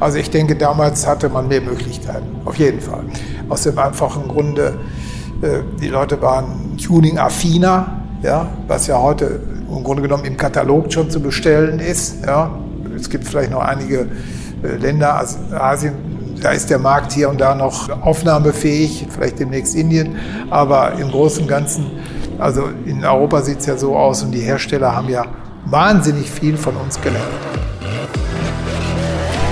Also ich denke, damals hatte man mehr Möglichkeiten, auf jeden Fall. Aus dem einfachen Grunde, äh, die Leute waren tuning-affiner, ja, was ja heute im Grunde genommen im Katalog schon zu bestellen ist. Ja. Es gibt vielleicht noch einige äh, Länder, also Asien, da ist der Markt hier und da noch aufnahmefähig, vielleicht demnächst Indien, aber im Großen und Ganzen, also in Europa sieht es ja so aus und die Hersteller haben ja wahnsinnig viel von uns gelernt.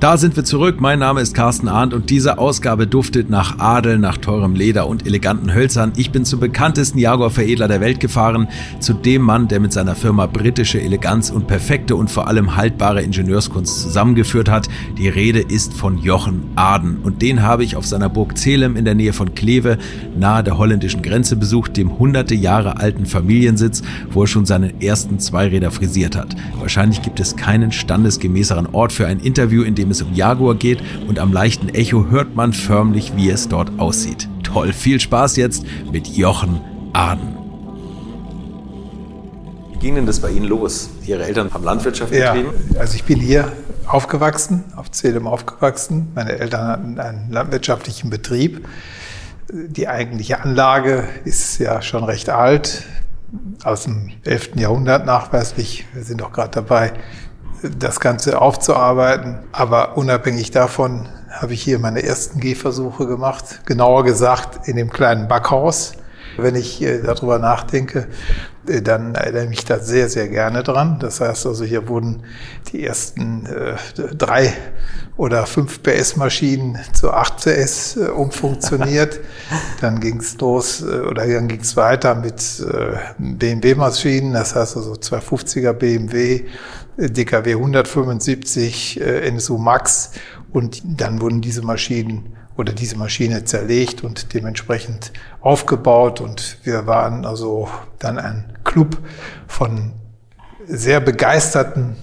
Da sind wir zurück. Mein Name ist Carsten Arndt und diese Ausgabe duftet nach Adel, nach teurem Leder und eleganten Hölzern. Ich bin zum bekanntesten Jaguar-Veredler der Welt gefahren, zu dem Mann, der mit seiner Firma britische Eleganz und perfekte und vor allem haltbare Ingenieurskunst zusammengeführt hat. Die Rede ist von Jochen Aden und den habe ich auf seiner Burg Zelem in der Nähe von Kleve, nahe der holländischen Grenze besucht, dem hunderte Jahre alten Familiensitz, wo er schon seinen ersten Zweiräder frisiert hat. Wahrscheinlich gibt es keinen standesgemäßeren Ort für ein Interview, in dem dem es um Jaguar geht und am leichten Echo hört man förmlich, wie es dort aussieht. Toll, viel Spaß jetzt mit Jochen Aden. Wie ging denn das bei Ihnen los? Ihre Eltern haben Landwirtschaft betrieben? Ja, also ich bin hier aufgewachsen, auf Zedem aufgewachsen. Meine Eltern hatten einen landwirtschaftlichen Betrieb. Die eigentliche Anlage ist ja schon recht alt, aus dem 11. Jahrhundert nachweislich. Wir sind auch gerade dabei, das Ganze aufzuarbeiten. Aber unabhängig davon habe ich hier meine ersten Gehversuche gemacht. Genauer gesagt in dem kleinen Backhaus. Wenn ich äh, darüber nachdenke, äh, dann erinnere ich mich da sehr, sehr gerne dran. Das heißt also, hier wurden die ersten äh, drei oder fünf PS-Maschinen zu 8 PS äh, umfunktioniert. dann ging es los äh, oder dann ging es weiter mit BMW-Maschinen. Das heißt also 250er BMW, DKW 175, äh, NSU Max und dann wurden diese Maschinen oder diese Maschine zerlegt und dementsprechend aufgebaut und wir waren also dann ein Club von sehr begeisterten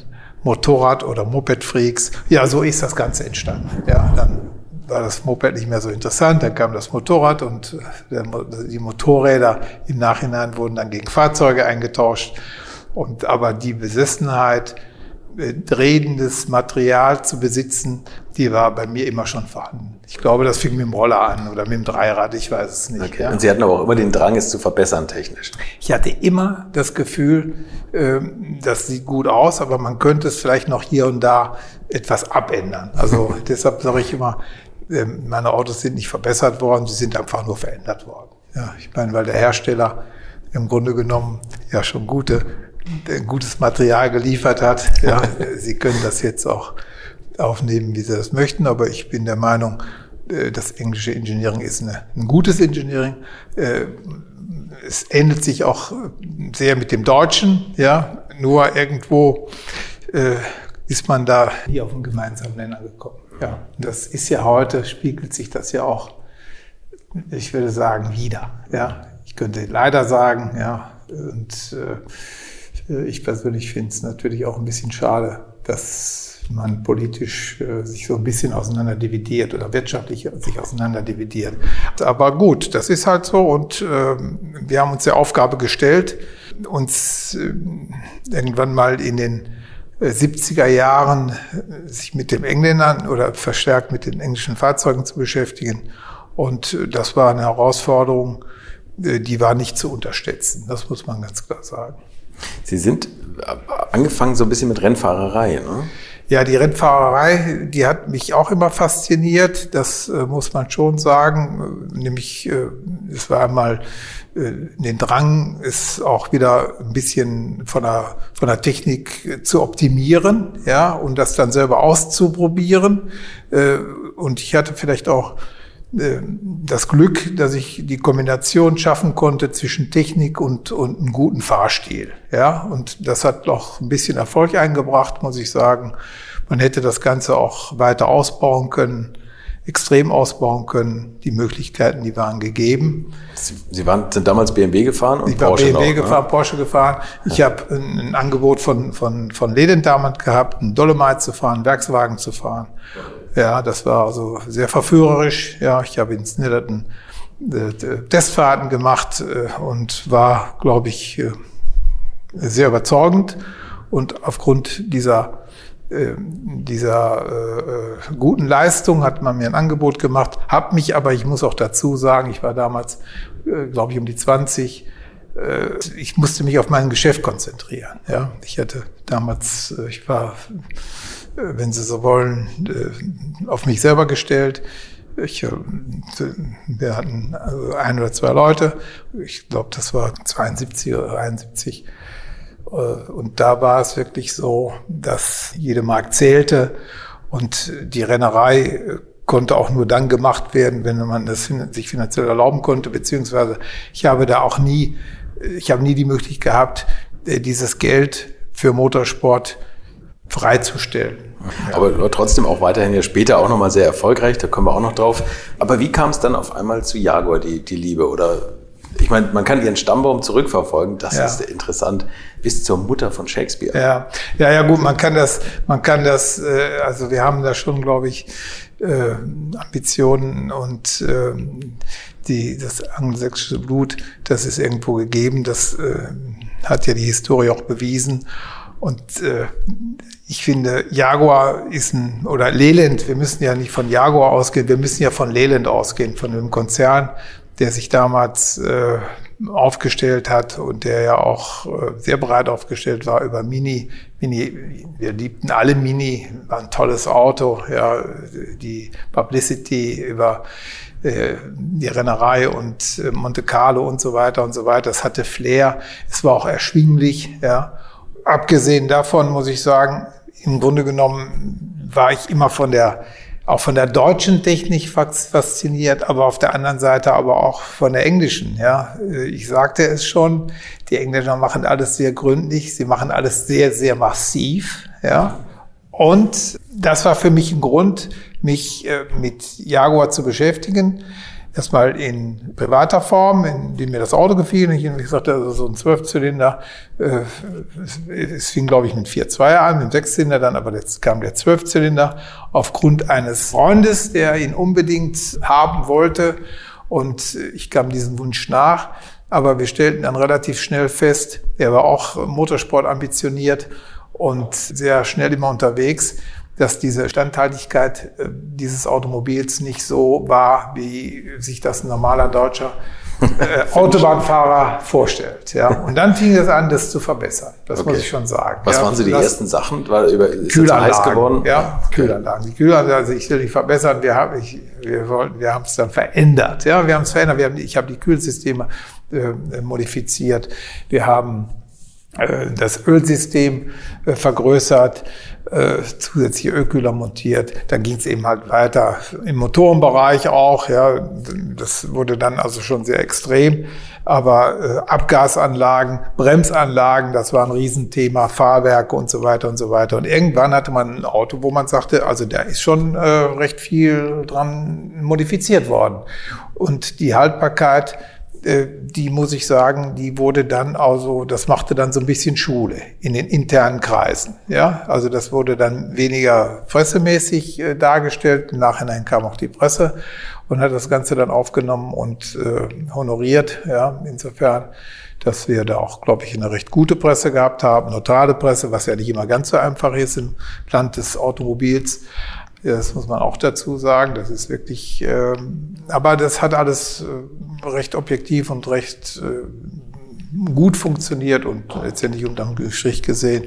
Motorrad- oder Moped-Freaks. Ja, so ist das Ganze entstanden. Ja, dann war das Moped nicht mehr so interessant, dann kam das Motorrad und äh, die Motorräder im Nachhinein wurden dann gegen Fahrzeuge eingetauscht und aber die Besessenheit, äh, drehendes Material zu besitzen, die war bei mir immer schon vorhanden. Ich glaube, das fing mit dem Roller an oder mit dem Dreirad, ich weiß es nicht. Okay. Ja. Und Sie hatten aber auch immer den Drang, es zu verbessern technisch. Ich hatte immer das Gefühl, ähm, das sieht gut aus, aber man könnte es vielleicht noch hier und da etwas abändern. Also deshalb sage ich immer, ähm, meine Autos sind nicht verbessert worden, sie sind einfach nur verändert worden. Ja, ich meine, weil der Hersteller im Grunde genommen ja schon gute gutes Material geliefert hat. Ja, Sie können das jetzt auch aufnehmen, wie Sie das möchten, aber ich bin der Meinung, äh, das englische Engineering ist eine, ein gutes Engineering. Äh, es ändert sich auch sehr mit dem Deutschen, ja, nur irgendwo äh, ist man da nie auf einen gemeinsamen Nenner gekommen. Ja, das ist ja heute, spiegelt sich das ja auch, ich würde sagen, wieder. Ja, ich könnte leider sagen, ja, und äh, äh, ich persönlich finde es natürlich auch ein bisschen schade, dass man politisch äh, sich so ein bisschen auseinander dividiert oder wirtschaftlich sich auseinander dividiert. Aber gut, das ist halt so und äh, wir haben uns der Aufgabe gestellt, uns äh, irgendwann mal in den 70er äh, Jahren äh, sich mit dem Engländern oder verstärkt mit den englischen Fahrzeugen zu beschäftigen. Und das war eine Herausforderung, die war nicht zu unterstützen. Das muss man ganz klar sagen. Sie sind angefangen so ein bisschen mit Rennfahrerei, ne? Ja, die Rennfahrerei, die hat mich auch immer fasziniert. Das äh, muss man schon sagen. Nämlich, äh, es war einmal äh, den Drang, es auch wieder ein bisschen von der, von der Technik zu optimieren, ja, und das dann selber auszuprobieren. Äh, und ich hatte vielleicht auch äh, das Glück, dass ich die Kombination schaffen konnte zwischen Technik und, und einem guten Fahrstil. Ja, und das hat noch ein bisschen Erfolg eingebracht, muss ich sagen. Man hätte das Ganze auch weiter ausbauen können, extrem ausbauen können. Die Möglichkeiten, die waren gegeben. Sie waren, sind damals BMW gefahren und ich war Porsche BMW noch, ne? gefahren, ne? Porsche gefahren. Ich habe ein, ein, Angebot von, von, von Leden damals gehabt, einen Dolomite zu fahren, Werkswagen zu fahren. Ja, das war also sehr verführerisch. Ja, ich habe in Snitterton äh, Testfahrten gemacht äh, und war, glaube ich, äh, sehr überzeugend. Und aufgrund dieser dieser äh, guten Leistung hat man mir ein Angebot gemacht, habe mich aber, ich muss auch dazu sagen, ich war damals, glaube ich, um die 20, äh, ich musste mich auf mein Geschäft konzentrieren. Ja, ich hatte damals, ich war, wenn Sie so wollen, äh, auf mich selber gestellt. Ich, äh, wir hatten also ein oder zwei Leute. Ich glaube, das war 72 oder 71. Äh, und da war es wirklich so, dass jede Mark zählte und die Rennerei äh, konnte auch nur dann gemacht werden, wenn man das sich finanziell erlauben konnte, beziehungsweise ich habe da auch nie, ich habe nie die Möglichkeit gehabt, dieses Geld für Motorsport freizustellen. Aber trotzdem auch weiterhin ja später auch nochmal sehr erfolgreich, da kommen wir auch noch drauf. Aber wie kam es dann auf einmal zu Jaguar, die, die Liebe? Oder ich meine, man kann ihren Stammbaum zurückverfolgen, das ja. ist interessant, bis zur Mutter von Shakespeare. Ja, ja, ja gut, man kann das, man kann das, äh, also wir haben da schon, glaube ich, äh, Ambitionen und äh, die, das angelsächsische Blut, das ist irgendwo gegeben, das äh, hat ja die Historie auch bewiesen. Und äh, ich finde, Jaguar ist ein, oder Leland, wir müssen ja nicht von Jaguar ausgehen, wir müssen ja von Leland ausgehen, von einem Konzern, der sich damals äh, aufgestellt hat und der ja auch äh, sehr breit aufgestellt war über Mini. Mini, wir liebten alle Mini, war ein tolles Auto, ja, die Publicity über äh, die Rennerei und äh, Monte Carlo und so weiter und so weiter. Es hatte Flair, es war auch erschwinglich, ja. Abgesehen davon muss ich sagen, im Grunde genommen war ich immer von der auch von der deutschen Technik fasziniert, aber auf der anderen Seite aber auch von der englischen. Ja, ich sagte es schon, die Engländer machen alles sehr gründlich, sie machen alles sehr, sehr massiv. Ja, und das war für mich ein Grund, mich äh, mit Jaguar zu beschäftigen erstmal in privater Form, in dem mir das Auto gefiel. Ich, gesagt, also so ein Zwölfzylinder, äh, es fing, glaube ich, mit 4.2 an, mit dem Sechszylinder, dann aber jetzt kam der Zwölfzylinder aufgrund eines Freundes, der ihn unbedingt haben wollte. Und ich kam diesem Wunsch nach. Aber wir stellten dann relativ schnell fest, er war auch Motorsport ambitioniert und sehr schnell immer unterwegs dass diese Standhaltigkeit äh, dieses Automobils nicht so war, wie sich das ein normaler deutscher äh, Autobahnfahrer vorstellt. Ja. Und dann fing es an, das zu verbessern. Das okay. muss ich schon sagen. Was ja, waren so die ersten Sachen? War über, ist Kühlanlagen, heiß geworden? Ja, okay. Kühlanlagen. Die Kühlanlagen, also ich will nicht verbessern, wir haben, ich, wir wollten, wir haben es dann verändert. Ja, wir haben es verändert. Wir haben, ich habe die Kühlsysteme äh, modifiziert. Wir haben äh, das Ölsystem äh, vergrößert, äh, zusätzliche Ölkühler montiert. Dann ging es eben halt weiter im Motorenbereich auch. Ja, das wurde dann also schon sehr extrem. Aber Abgasanlagen, Bremsanlagen, das war ein Riesenthema, Fahrwerke und so weiter und so weiter. Und irgendwann hatte man ein Auto, wo man sagte, also da ist schon recht viel dran modifiziert worden. Und die Haltbarkeit äh, die muss ich sagen, die wurde dann also, das machte dann so ein bisschen Schule in den internen Kreisen. Ja, also das wurde dann weniger pressemäßig äh, dargestellt. Im Nachhinein kam auch die Presse und hat das Ganze dann aufgenommen und äh, honoriert. Ja, insofern, dass wir da auch, glaube ich, eine recht gute Presse gehabt haben, neutrale Presse, was ja nicht immer ganz so einfach ist im Land des Automobils. Das muss man auch dazu sagen. Das ist wirklich, ähm, aber das hat alles äh, recht objektiv und recht äh, gut funktioniert und letztendlich unterm Strich gesehen.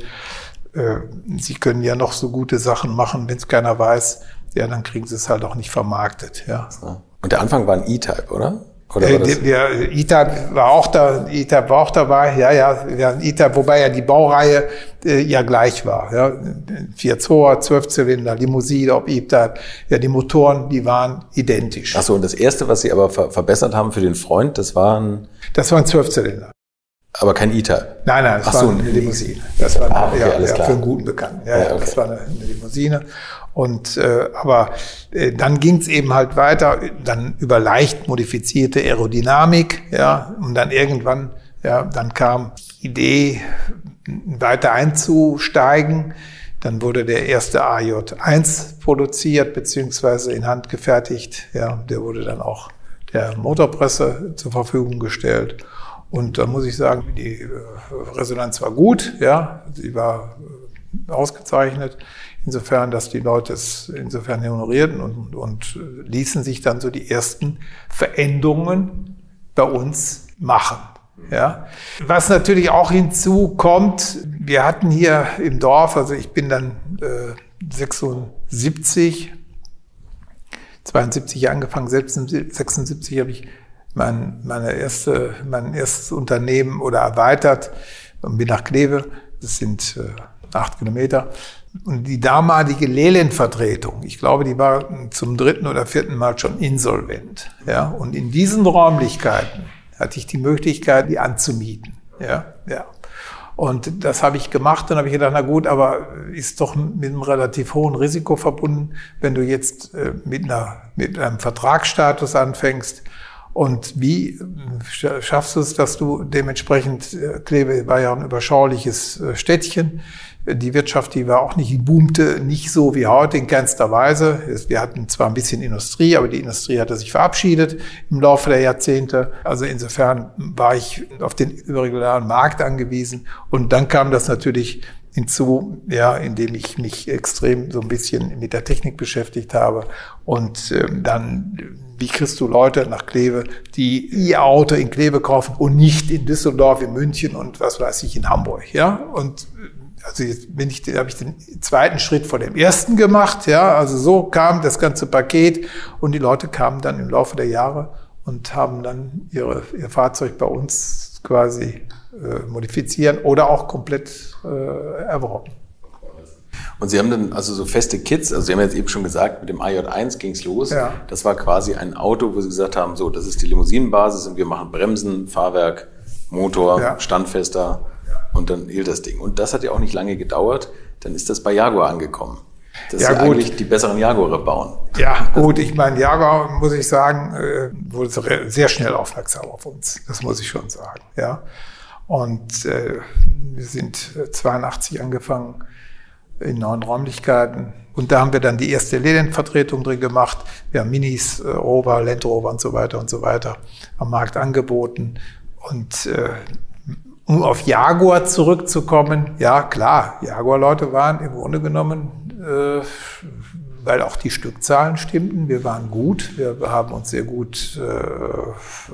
Äh, sie können ja noch so gute Sachen machen, wenn es keiner weiß, ja, dann kriegen sie es halt auch nicht vermarktet. Ja. Und der Anfang war ein E-Type, oder? Oder äh, wir, ITAB war auch da, ITAB war auch dabei, ja, ja, ITAB, wobei ja die Baureihe äh, ja gleich war, ja, vier Zoller, zwölf Zylinder, Limousine, ob ITAB, ja, die Motoren, die waren identisch. Ach so, und das erste, was Sie aber ver verbessert haben für den Freund, das waren? Das waren zwölf Zylinder. Aber kein ITAB? Nein, nein, das Ach war so, eine Limousine. Das war, ah, okay, ja, ja, für einen guten Bekannten. Ja, ja okay. das war eine, eine Limousine. Und äh, aber äh, dann ging es eben halt weiter, dann über leicht modifizierte Aerodynamik, ja, und dann irgendwann, ja, dann kam die Idee, weiter einzusteigen. Dann wurde der erste AJ1 produziert, beziehungsweise in Hand gefertigt. Ja, der wurde dann auch der Motorpresse zur Verfügung gestellt. Und da muss ich sagen, die äh, Resonanz war gut, ja, sie war äh, ausgezeichnet. Insofern, dass die Leute es insofern honorierten und, und ließen sich dann so die ersten Veränderungen bei uns machen. Ja. Was natürlich auch hinzukommt, wir hatten hier im Dorf, also ich bin dann äh, 76, 72 angefangen, 76 habe ich mein, meine erste, mein erstes Unternehmen oder erweitert und bin nach Kleve. Das sind äh, acht Kilometer. Und die damalige Lehlenvertretung, ich glaube, die war zum dritten oder vierten Mal schon insolvent. Ja, und in diesen Räumlichkeiten hatte ich die Möglichkeit, die anzumieten. Ja, ja. Und das habe ich gemacht. Dann habe ich gedacht, na gut, aber ist doch mit einem relativ hohen Risiko verbunden, wenn du jetzt äh, mit, einer, mit einem Vertragsstatus anfängst. Und wie äh, schaffst du es, dass du dementsprechend, äh, Kleve war ja ein überschauliches Städtchen, die Wirtschaft, die war auch nicht, boomte nicht so wie heute in keinster Weise. Wir hatten zwar ein bisschen Industrie, aber die Industrie hatte sich verabschiedet im Laufe der Jahrzehnte. Also insofern war ich auf den überregionalen Markt angewiesen. Und dann kam das natürlich hinzu, ja, indem ich mich extrem so ein bisschen mit der Technik beschäftigt habe. Und ähm, dann, wie kriegst du Leute nach Kleve, die ihr Auto in Kleve kaufen und nicht in Düsseldorf, in München und was weiß ich, in Hamburg, ja? Und also jetzt bin ich, habe ich den zweiten Schritt vor dem ersten gemacht, ja, also so kam das ganze Paket und die Leute kamen dann im Laufe der Jahre und haben dann ihre, ihr Fahrzeug bei uns quasi äh, modifizieren oder auch komplett äh, erworben. Und Sie haben dann also so feste Kits, also Sie haben jetzt eben schon gesagt, mit dem AJ1 ging's los. Ja. Das war quasi ein Auto, wo Sie gesagt haben, so, das ist die Limousinenbasis und wir machen Bremsen, Fahrwerk, Motor, ja. standfester und dann hielt das Ding. Und das hat ja auch nicht lange gedauert. Dann ist das bei Jaguar angekommen. Das ja, gut. eigentlich die besseren Jaguare bauen. Ja, gut. Ich meine, Jaguar, muss ich sagen, äh, wurde sehr schnell aufmerksam auf uns. Das muss ich schon sagen. Ja. Und äh, wir sind 82 angefangen in neuen Räumlichkeiten. Und da haben wir dann die erste Lilienvertretung drin gemacht. Wir haben Minis, äh, Rover, Land Rover und so weiter und so weiter am Markt angeboten. Und äh, um auf Jaguar zurückzukommen, ja klar, Jaguar-Leute waren im Grunde genommen, äh, weil auch die Stückzahlen stimmten, wir waren gut, wir haben uns sehr gut äh,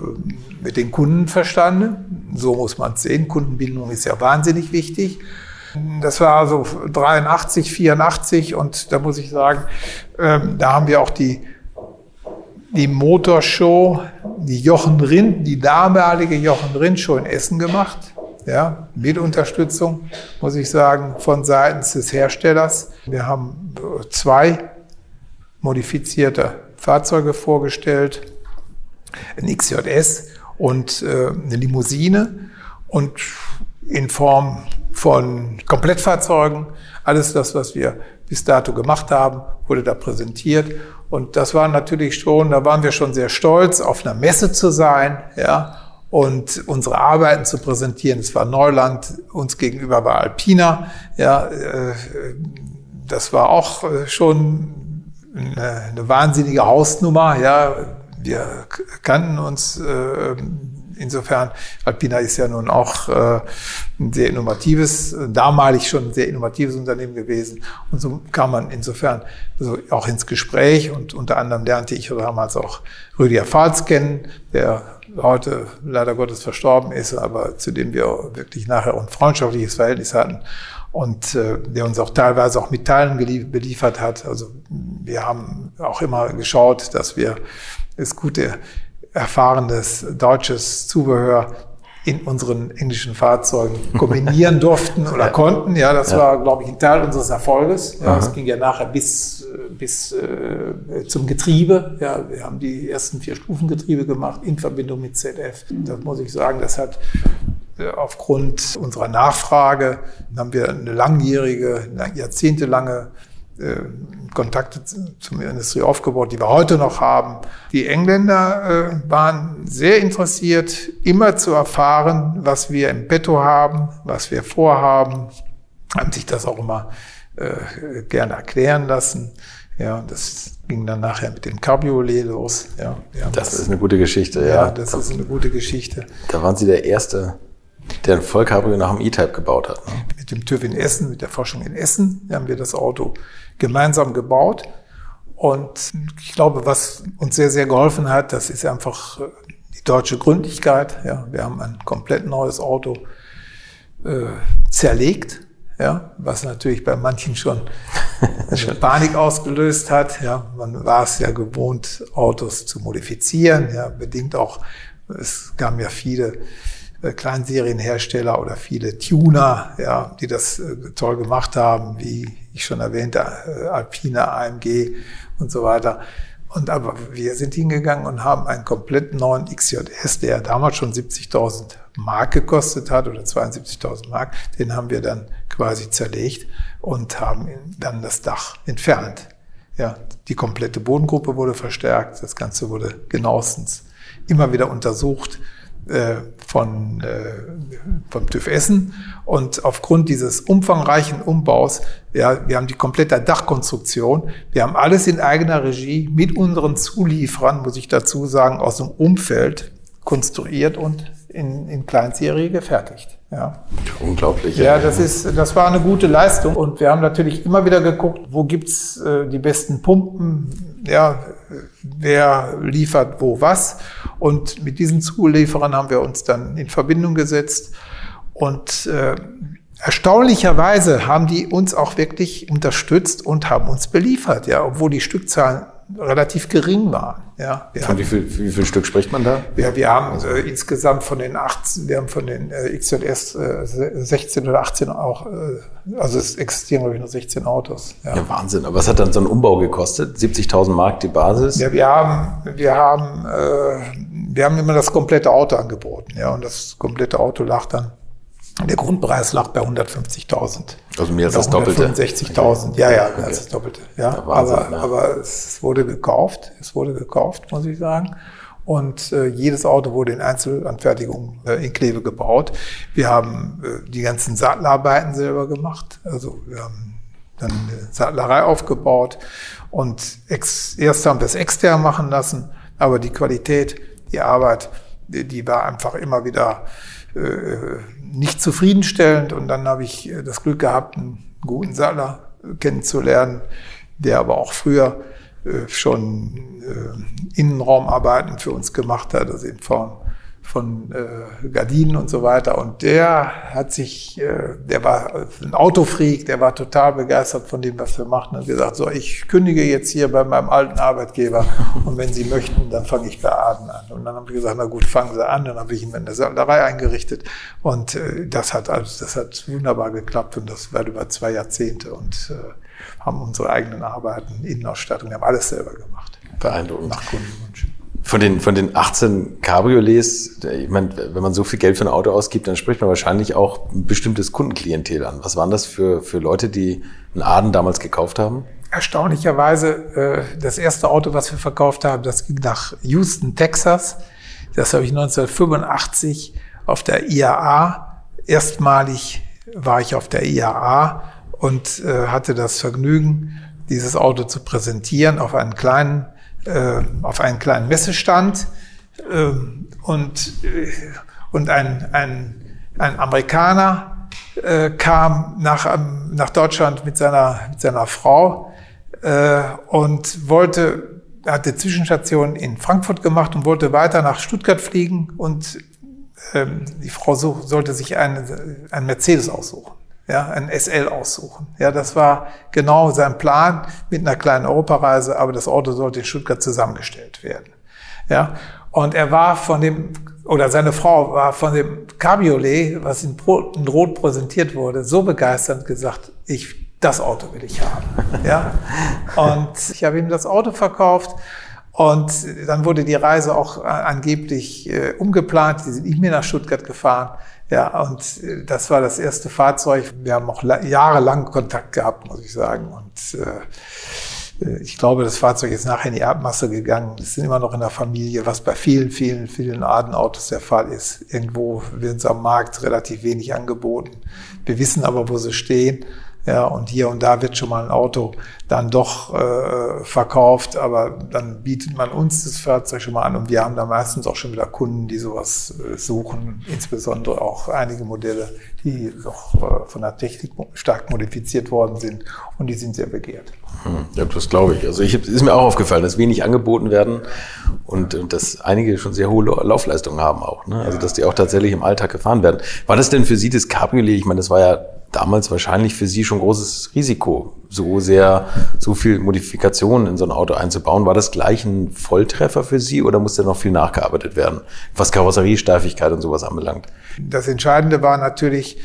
mit den Kunden verstanden. So muss man es sehen. Kundenbindung ist ja wahnsinnig wichtig. Das war so 83, 84 und da muss ich sagen, ähm, da haben wir auch die, die Motorshow, die Jochen Rind, die damalige Jochen Rind Show in Essen gemacht ja, mit Unterstützung, muss ich sagen, von seitens des Herstellers. Wir haben zwei modifizierte Fahrzeuge vorgestellt, ein XJS und äh, eine Limousine und in Form von Komplettfahrzeugen. Alles das, was wir bis dato gemacht haben, wurde da präsentiert. Und das war natürlich schon, da waren wir schon sehr stolz, auf einer Messe zu sein, ja, und unsere Arbeiten zu präsentieren. Es war Neuland, uns gegenüber war Alpina. Ja, äh, das war auch äh, schon eine, wahnsinnige Hausnummer. Ja, wir kannten uns äh, insofern. Alpina ist ja nun auch ein sehr innovatives, damalig schon ein sehr innovatives Unternehmen gewesen. Und so kam man insofern also auch ins Gespräch. Und unter anderem lernte ich damals auch Rüdiger Pfalz kennen, der heute leider Gottes verstorben ist, aber zu dem wir wirklich nachher ein freundschaftliches Verhältnis hatten und äh, der uns auch teilweise auch mit Teilen beliefert hat. Also wir haben auch immer geschaut, dass wir das gute, erfahrenes deutsches Zubehör in unseren englischen Fahrzeugen kombinieren durften oder konnten. Ja, das ja. war, glaube ich, ein Teil unseres Erfolges. Ja, das ging ja nachher bis, bis äh, zum Getriebe. Ja, wir haben die ersten vier Stufen Getriebe gemacht in Verbindung mit ZF. Das muss ich sagen, das hat äh, aufgrund unserer Nachfrage haben wir eine langjährige, jahrzehntelange äh, Kontakte zur Industrie aufgebaut, die wir heute noch haben. Die Engländer äh, waren sehr interessiert, immer zu erfahren, was wir im Petto haben, was wir vorhaben, haben sich das auch immer äh, gerne erklären lassen. Ja, das ging dann nachher mit dem Cabriolet los. Ja, das, das, ist eine gute Geschichte, ja. Ja, das da, ist eine gute Geschichte. Da waren Sie der Erste, der ein Vollcabrio nach dem E-Type gebaut hat. Ne? Mit dem TÜV in Essen, mit der Forschung in Essen, haben wir das Auto gemeinsam gebaut. Und ich glaube, was uns sehr, sehr geholfen hat, das ist einfach äh, die deutsche Gründlichkeit. Ja, wir haben ein komplett neues Auto äh, zerlegt, ja, was natürlich bei manchen schon Panik ausgelöst hat. Ja, man war es ja gewohnt, Autos zu modifizieren, ja, bedingt auch, es kamen ja viele äh, Kleinserienhersteller oder viele Tuner, ja, die das äh, toll gemacht haben, wie ich schon erwähnte, äh, Alpine, AMG und so weiter. Und aber wir sind hingegangen und haben einen komplett neuen XJS, der damals schon 70.000 Mark gekostet hat oder 72.000 Mark, den haben wir dann quasi zerlegt und haben dann das Dach entfernt. Ja, die komplette Bodengruppe wurde verstärkt, das Ganze wurde genauestens immer wieder untersucht äh, von, äh, vom TÜV Essen. Und aufgrund dieses umfangreichen Umbaus, ja, wir haben die komplette Dachkonstruktion, wir haben alles in eigener Regie mit unseren Zulieferern, muss ich dazu sagen, aus dem Umfeld konstruiert und in, in Kleinserie gefertigt. Ja. Unglaublich. Ja, das ist, das war eine gute Leistung. Und wir haben natürlich immer wieder geguckt, wo gibt's äh, die besten Pumpen, ja, wer liefert wo was. Und mit diesen Zulieferern haben wir uns dann in Verbindung gesetzt. Und äh, erstaunlicherweise haben die uns auch wirklich unterstützt und haben uns beliefert, ja, obwohl die Stückzahlen relativ gering waren. Ja, von wie, viel, wie viel Stück spricht man da? Ja, wir haben äh, insgesamt von den 18, wir haben von den äh, XJS äh, 16 oder 18 auch, äh, also es existieren glaube ich nur 16 Autos. Ja. ja. Wahnsinn. Aber was hat dann so ein Umbau gekostet? 70.000 Mark die Basis? Ja, wir haben, wir haben, äh, wir haben immer das komplette Auto angeboten. Ja, und das komplette Auto lag dann der Grundpreis lag bei 150.000. Also mehr als das Doppelte. 165.000, ja, ja, mehr als das Doppelte. Ja, Wahnsinn, aber, ja. aber es wurde gekauft, es wurde gekauft, muss ich sagen. Und äh, jedes Auto wurde in Einzelanfertigung äh, in Kleve gebaut. Wir haben äh, die ganzen Sattlerarbeiten selber gemacht. Also wir haben dann eine Sattlerei aufgebaut und ex, erst haben wir es extern machen lassen, aber die Qualität, die Arbeit, die, die war einfach immer wieder nicht zufriedenstellend. Und dann habe ich äh, das Glück gehabt, einen guten Sattler kennenzulernen, der aber auch früher äh, schon Innenraumarbeiten für uns gemacht hat, also in Form von äh, Gardinen und so weiter. Und der hat sich, äh, der war ein Autofreak, der war total begeistert von dem, was wir machen. Und gesagt, so, ich kündige jetzt hier bei meinem alten Arbeitgeber und wenn Sie möchten, dann fange ich bei Aden an. Und dann haben wir gesagt, na gut, fangen Sie an. Dann habe ich ihn in der Salerei eingerichtet und äh, das hat also, das hat wunderbar geklappt und das war über zwei Jahrzehnte und äh, haben unsere eigenen Arbeiten, Innenausstattung, wir haben alles selber gemacht. Beeindruckend. Nach Kundenwunsch. Von den, von den 18 Cabriolets, ich meine, wenn man so viel Geld für ein Auto ausgibt, dann spricht man wahrscheinlich auch ein bestimmtes Kundenklientel an. Was waren das für, für Leute, die einen Aden damals gekauft haben? Erstaunlicherweise, äh, das erste Auto, was wir verkauft haben, das ging nach Houston, Texas. Das habe ich 1985 auf der IAA. Erstmalig war ich auf der IAA und äh, hatte das Vergnügen, dieses Auto zu präsentieren auf einen kleinen äh, auf einen kleinen Messestand äh, und, äh, und ein, ein, ein Amerikaner äh, kam nach, ähm, nach Deutschland mit seiner, mit seiner Frau und wollte, hatte Zwischenstation in Frankfurt gemacht und wollte weiter nach Stuttgart fliegen und ähm, die Frau such, sollte sich einen, einen Mercedes aussuchen ja, ein SL aussuchen. Ja, das war genau sein Plan mit einer kleinen Europareise, aber das Auto sollte in Stuttgart zusammengestellt werden. Ja, und er war von dem, oder seine Frau war von dem Cabriolet, was in, in Rot präsentiert wurde, so begeistert gesagt, ich, das Auto will ich haben. Ja, und ich habe ihm das Auto verkauft. Und dann wurde die Reise auch angeblich äh, umgeplant. Die sind nicht mehr nach Stuttgart gefahren. Ja, und äh, das war das erste Fahrzeug. Wir haben auch jahrelang Kontakt gehabt, muss ich sagen. Und äh, äh, ich glaube, das Fahrzeug ist nachher in die Erbmasse gegangen. Es sind immer noch in der Familie, was bei vielen, vielen, vielen Adenautos der Fall ist. Irgendwo werden sie am Markt relativ wenig angeboten. Wir wissen aber, wo sie stehen. Ja, und hier und da wird schon mal ein Auto dann doch äh, verkauft, aber dann bietet man uns das Fahrzeug schon mal an und wir haben da meistens auch schon wieder Kunden, die sowas äh, suchen, insbesondere auch einige Modelle, die doch äh, von der Technik stark modifiziert worden sind und die sind sehr begehrt. Hm, ja, das glaube ich. Also ich ist mir auch aufgefallen, dass wenig angeboten werden und, und dass einige schon sehr hohe Laufleistungen haben auch. Ne? Also dass die auch tatsächlich im Alltag gefahren werden. War das denn für Sie das Cabriolet? Ich meine, das war ja damals wahrscheinlich für Sie schon großes Risiko, so sehr, so viel Modifikationen in so ein Auto einzubauen. War das gleich ein Volltreffer für Sie oder musste noch viel nachgearbeitet werden, was Karosseriesteifigkeit und sowas anbelangt? Das Entscheidende war natürlich,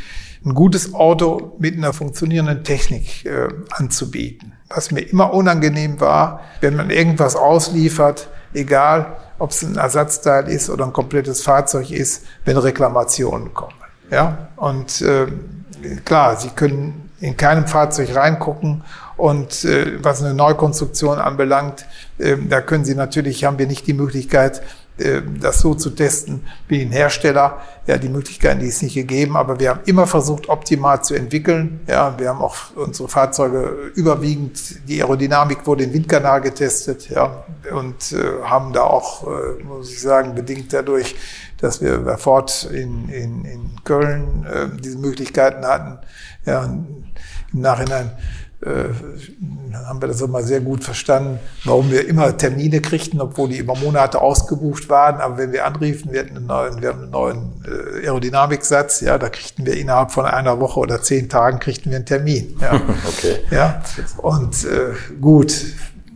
ein gutes Auto mit einer funktionierenden Technik äh, anzubieten. Was mir immer unangenehm war, wenn man irgendwas ausliefert, egal ob es ein Ersatzteil ist oder ein komplettes Fahrzeug ist, wenn Reklamationen kommen. Ja, und äh, klar, Sie können in keinem Fahrzeug reingucken und äh, was eine Neukonstruktion anbelangt, äh, da können Sie natürlich, haben wir nicht die Möglichkeit, das so zu testen wie ein Hersteller. Ja, die Möglichkeiten, die ist nicht gegeben, aber wir haben immer versucht, optimal zu entwickeln. Ja, wir haben auch unsere Fahrzeuge überwiegend, die Aerodynamik wurde im Windkanal getestet, ja, und äh, haben da auch, äh, muss ich sagen, bedingt dadurch, dass wir bei Ford in, in, in Köln äh, diese Möglichkeiten hatten, ja, im Nachhinein äh, haben wir das immer sehr gut verstanden, warum wir immer Termine kriegten, obwohl die immer Monate ausgebucht waren. Aber wenn wir anriefen, wir hatten einen neuen, wir haben einen neuen äh, Aerodynamiksatz, ja, da kriegten wir innerhalb von einer Woche oder zehn Tagen kriegten wir einen Termin. Ja. okay. Ja. Und äh, gut,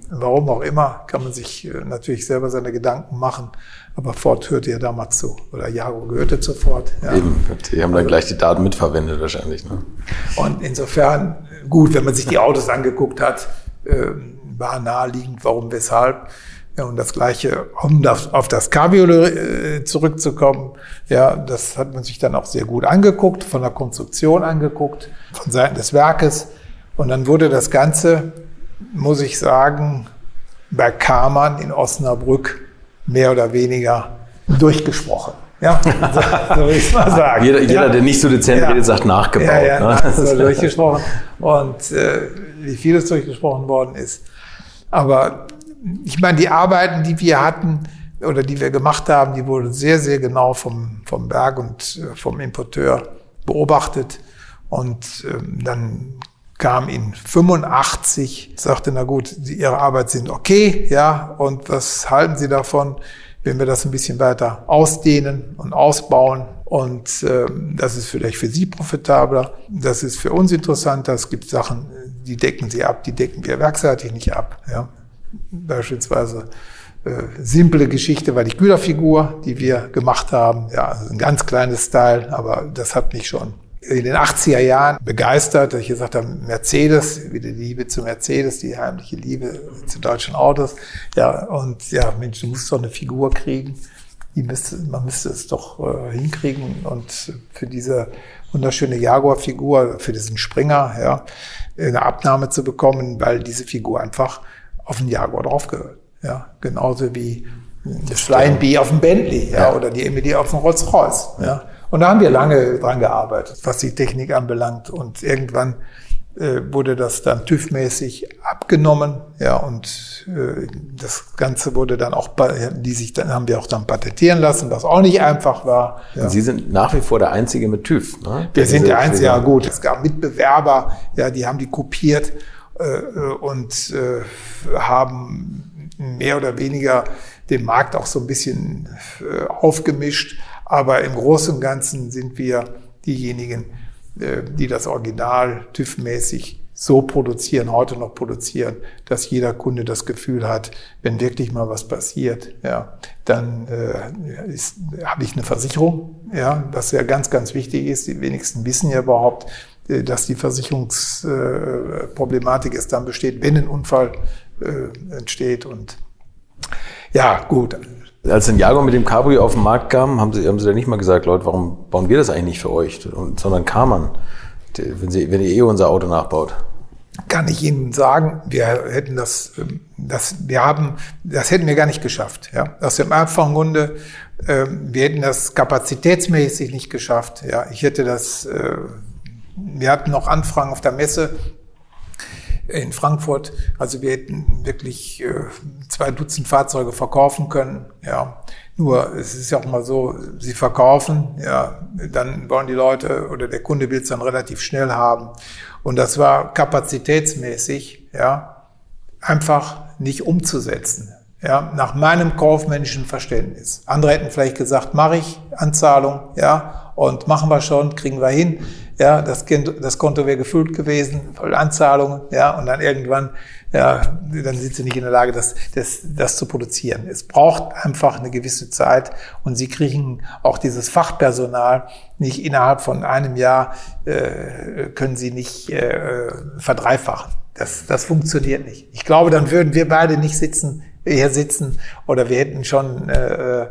warum auch immer, kann man sich äh, natürlich selber seine Gedanken machen. Aber Ford hörte ja damals zu. Oder Jago gehörte zu Ford. Ja. Eben, die haben dann gleich die Daten mitverwendet wahrscheinlich. Ne? Und insofern, gut, wenn man sich die Autos angeguckt hat, äh, war naheliegend, warum, weshalb. Ja, und das Gleiche, um das, auf das Cabriolet äh, zurückzukommen, ja, das hat man sich dann auch sehr gut angeguckt, von der Konstruktion angeguckt, von Seiten des Werkes. Und dann wurde das Ganze, muss ich sagen, bei Kamann in Osnabrück mehr oder weniger durchgesprochen. Ja, so, so will ich mal sagen. Jeder, jeder ja. der nicht so dezent ja. redet, sagt nachgebaut. Ja, ja, ne? so durchgesprochen. Und äh, wie vieles durchgesprochen worden ist. Aber ich meine, die Arbeiten, die wir hatten oder die wir gemacht haben, die wurden sehr, sehr genau vom, vom Berg und äh, vom Importeur beobachtet. Und ähm, dann kam in 85, sagte, na gut, Ihre Arbeit sind okay, ja, und was halten Sie davon, wenn wir das ein bisschen weiter ausdehnen und ausbauen? Und ähm, das ist vielleicht für Sie profitabler, das ist für uns interessanter. Es gibt Sachen, die decken Sie ab, die decken wir werkseitig nicht ab. Ja? Beispielsweise äh, simple Geschichte war die Güterfigur, die wir gemacht haben. Ja, also ein ganz kleines Style, aber das hat mich schon in den 80er Jahren begeistert, dass ich gesagt habe, Mercedes, wieder die Liebe zu Mercedes, die heimliche Liebe zu deutschen Autos. Ja, und ja, Mensch, du musst doch eine Figur kriegen. Die müsste, man müsste es doch äh, hinkriegen. Und für diese wunderschöne Jaguar-Figur, für diesen Springer, ja, eine Abnahme zu bekommen, weil diese Figur einfach auf den Jaguar draufgehört. Ja, genauso wie das Flying Bee auf dem Bentley, ja, ja. oder die Emily auf dem Rolls-Royce, ja. Und da haben wir lange dran gearbeitet, was die Technik anbelangt. Und irgendwann äh, wurde das dann TÜV-mäßig abgenommen, ja, und äh, das Ganze wurde dann auch, die sich dann haben wir auch dann patentieren lassen, was auch nicht einfach war. Ja. Sie sind nach wie vor der Einzige mit TÜV, ne? Wir sind der Einzige, ja gut. Es gab Mitbewerber, ja, die haben die kopiert äh, und äh, haben mehr oder weniger den Markt auch so ein bisschen äh, aufgemischt. Aber im Großen und Ganzen sind wir diejenigen, äh, die das Original TÜV-mäßig so produzieren, heute noch produzieren, dass jeder Kunde das Gefühl hat, wenn wirklich mal was passiert, ja, dann äh, habe ich eine Versicherung, ja, was ja ganz, ganz wichtig ist. Die wenigsten wissen ja überhaupt, äh, dass die Versicherungsproblematik äh, es dann besteht, wenn ein Unfall äh, entsteht. Und ja, gut, als ein Jaguar mit dem Cabrio auf den Markt kam, haben sie, haben sie da nicht mal gesagt, Leute, warum bauen wir das eigentlich nicht für euch? Und, sondern Karmann, wenn, sie, wenn ihr eh unser Auto nachbaut. Kann ich Ihnen sagen, wir hätten das, das, wir haben, das hätten wir gar nicht geschafft, ja. Aus dem einfachen Grunde, äh, wir hätten das kapazitätsmäßig nicht geschafft, ja. Ich hätte das, äh, wir hatten noch Anfragen auf der Messe in Frankfurt. Also wir hätten wirklich äh, zwei Dutzend Fahrzeuge verkaufen können. Ja, nur es ist ja auch mal so, sie verkaufen, ja, dann wollen die Leute oder der Kunde will es dann relativ schnell haben. Und das war kapazitätsmäßig, ja, einfach nicht umzusetzen. Ja, nach meinem kaufmännischen Verständnis. Andere hätten vielleicht gesagt, mache ich Anzahlung, ja, und machen wir schon, kriegen wir hin. Ja, das, das Konto wäre gefüllt gewesen, voll Anzahlungen, ja, und dann irgendwann, ja, dann sind sie nicht in der Lage, das, das, das zu produzieren. Es braucht einfach eine gewisse Zeit und sie kriegen auch dieses Fachpersonal nicht innerhalb von einem Jahr, äh, können sie nicht äh, verdreifachen. Das, das funktioniert nicht. Ich glaube, dann würden wir beide nicht sitzen, hier sitzen oder wir hätten schon äh,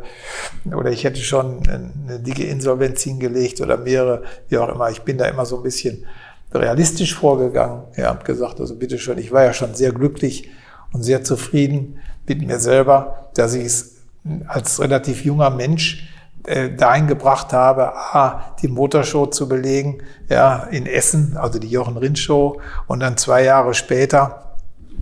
oder ich hätte schon eine dicke Insolvenz hingelegt oder mehrere, wie auch immer. Ich bin da immer so ein bisschen realistisch vorgegangen. Ja, habe gesagt, also bitteschön, ich war ja schon sehr glücklich und sehr zufrieden mit mir selber, dass ich es als relativ junger Mensch äh, dahin gebracht habe, A, die Motorshow zu belegen, ja, in Essen, also die Jochen Rindt Show und dann zwei Jahre später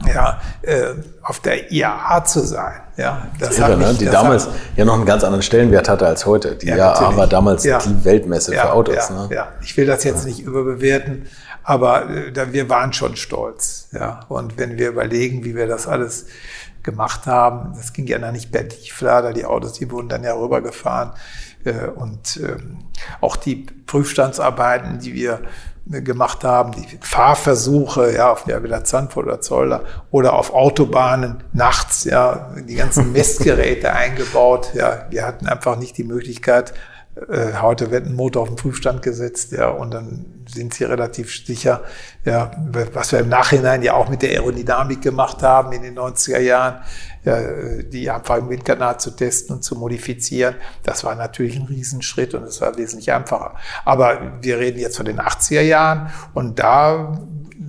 ja, äh, auf der IAA zu sein. Ja, das irre, mich, ne? die damals hat, ja noch einen ganz anderen Stellenwert hatte als heute. Die ja, IAA natürlich. war damals ja. die Weltmesse ja, für Autos. Ja, ne? ja. Ich will das jetzt nicht überbewerten, aber äh, wir waren schon stolz. Ja, und wenn wir überlegen, wie wir das alles gemacht haben, das ging ja dann nicht per Tieflader, die Autos, die wurden dann ja rübergefahren. Äh, und ähm, auch die Prüfstandsarbeiten, die wir gemacht haben, die Fahrversuche, ja, auf der Villa Zandvoort oder Zolder oder auf Autobahnen nachts, ja, die ganzen Messgeräte eingebaut, ja, wir hatten einfach nicht die Möglichkeit, äh, heute wird ein Motor auf den Prüfstand gesetzt, ja, und dann sind sie relativ sicher, ja, was wir im Nachhinein ja auch mit der Aerodynamik gemacht haben in den 90er Jahren, ja, die einfach im Windkanal zu testen und zu modifizieren. Das war natürlich ein Riesenschritt und es war wesentlich einfacher. Aber wir reden jetzt von den 80er Jahren und da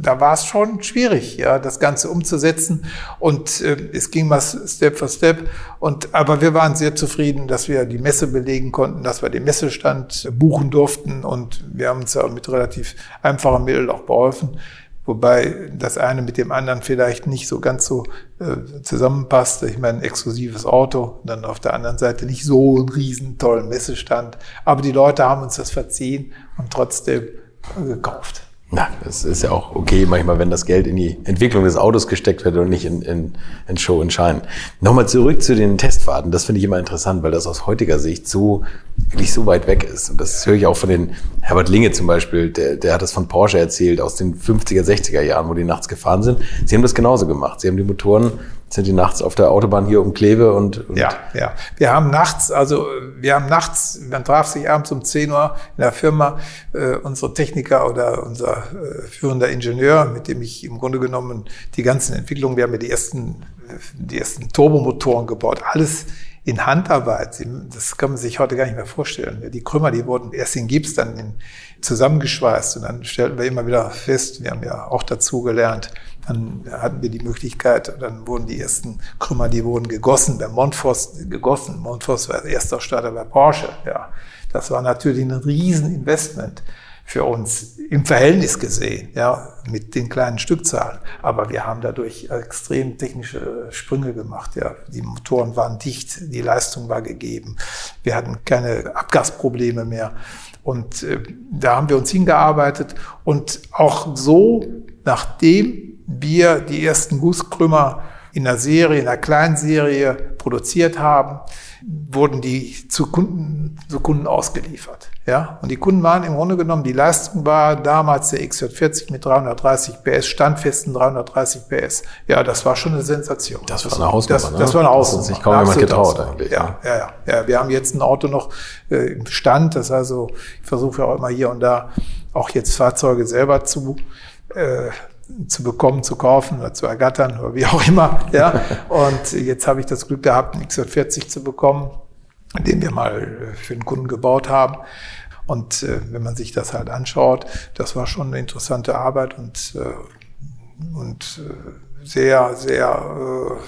da war es schon schwierig, ja, das Ganze umzusetzen. Und äh, es ging mal Step für Step. Und aber wir waren sehr zufrieden, dass wir die Messe belegen konnten, dass wir den Messestand buchen durften. Und wir haben uns ja mit relativ einfachen Mitteln auch beholfen. Wobei das eine mit dem anderen vielleicht nicht so ganz so äh, zusammenpasste. Ich meine, exklusives Auto, dann auf der anderen Seite nicht so ein riesen tollen Messestand. Aber die Leute haben uns das verziehen und trotzdem gekauft. Na, das ist ja auch okay, manchmal, wenn das Geld in die Entwicklung des Autos gesteckt wird und nicht in, in, in Show und Schein. Nochmal zurück zu den Testfahrten. Das finde ich immer interessant, weil das aus heutiger Sicht so, wirklich so weit weg ist. Und das höre ich auch von den, Herbert Linge zum Beispiel, der, der hat das von Porsche erzählt, aus den 50er, 60er Jahren, wo die nachts gefahren sind. Sie haben das genauso gemacht. Sie haben die Motoren sind die nachts auf der Autobahn hier um Kleve und, und ja, ja. Wir haben nachts, also wir haben nachts, man traf sich abends um 10 Uhr in der Firma, äh, unsere Techniker oder unser äh, führender Ingenieur, mit dem ich im Grunde genommen die ganzen Entwicklungen, wir haben ja die ersten, die ersten Turbomotoren gebaut, alles in Handarbeit. Das kann man sich heute gar nicht mehr vorstellen. Die Krümmer, die wurden erst in Gips, dann in, zusammengeschweißt und dann stellten wir immer wieder fest, wir haben ja auch dazu gelernt, dann hatten wir die Möglichkeit, dann wurden die ersten Krümmer, die wurden gegossen, bei Montfors gegossen. Montfors war erster Starter bei Porsche. Ja, das war natürlich ein Rieseninvestment für uns im Verhältnis gesehen, ja, mit den kleinen Stückzahlen. Aber wir haben dadurch extrem technische Sprünge gemacht, ja. Die Motoren waren dicht, die Leistung war gegeben. Wir hatten keine Abgasprobleme mehr. Und äh, da haben wir uns hingearbeitet und auch so, nachdem wir die ersten Gusskrümmer in einer Serie, in einer kleinen Serie produziert haben, wurden die zu Kunden, zu Kunden ausgeliefert. Ja, und die Kunden waren im Grunde genommen, die Leistung war damals der XJ40 mit 330 PS, standfesten 330 PS. Ja, das war schon eine Sensation. Das war eine Hausnummer, das, ne? das war eine Hausnummer. Das sich kaum jemand getraut eigentlich. Ja, ne? ja, ja, ja. Wir haben jetzt ein Auto noch äh, im Stand, das also, ich versuche ja auch immer hier und da auch jetzt Fahrzeuge selber zu äh, zu bekommen, zu kaufen oder zu ergattern oder wie auch immer. Ja. Und jetzt habe ich das Glück gehabt, einen XJ40 zu bekommen, den wir mal für den Kunden gebaut haben. Und äh, wenn man sich das halt anschaut, das war schon eine interessante Arbeit und, äh, und äh, sehr, sehr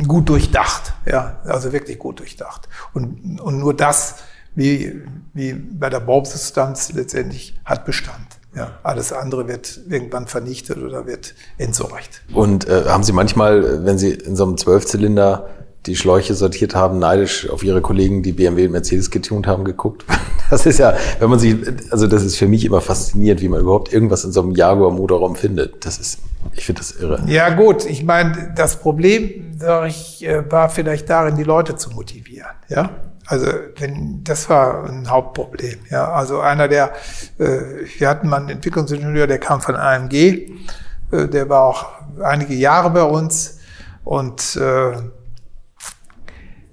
äh, gut durchdacht. Ja, also wirklich gut durchdacht. Und, und nur das, wie, wie bei der Bausubstanz letztendlich, hat Bestand. Ja, alles andere wird irgendwann vernichtet oder wird entsorgt. Und äh, haben Sie manchmal, wenn Sie in so einem Zwölfzylinder die Schläuche sortiert haben, neidisch auf ihre Kollegen, die BMW und Mercedes getunt haben, geguckt. Das ist ja, wenn man sich, also das ist für mich immer faszinierend, wie man überhaupt irgendwas in so einem Jaguar-Motorraum findet. Das ist, ich finde das irre. Ja gut, ich meine, das Problem, sag ich, äh, war vielleicht darin, die Leute zu motivieren. Ja, also wenn das war ein Hauptproblem. Ja, also einer der, äh, wir hatten mal einen Entwicklungsingenieur, der kam von AMG, äh, der war auch einige Jahre bei uns und äh,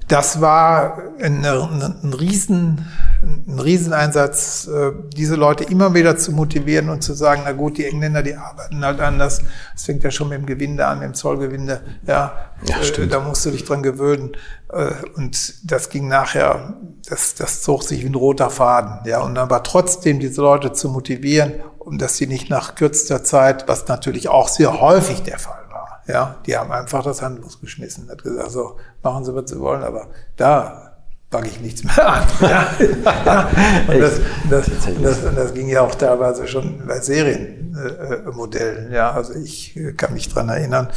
das war ein, ein, ein, Riesen, ein Rieseneinsatz, äh, diese Leute immer wieder zu motivieren und zu sagen, na gut, die Engländer, die arbeiten halt anders. Das fängt ja schon mit dem Gewinde an, mit dem Zollgewinde. Ja, ja äh, da musst du dich dran gewöhnen. Äh, und das ging nachher, das, das zog sich wie ein roter Faden. Ja, und aber trotzdem diese Leute zu motivieren, um dass sie nicht nach kürzester Zeit, was natürlich auch sehr häufig der Fall ja, die haben einfach das Handlos geschmissen. Hat gesagt, so, machen Sie, was Sie wollen, aber da packe ich nichts mehr an. Ja, ja. Und, das, das, das, das, ging ja auch teilweise schon bei Serienmodellen. ja, also ich kann mich dran erinnern,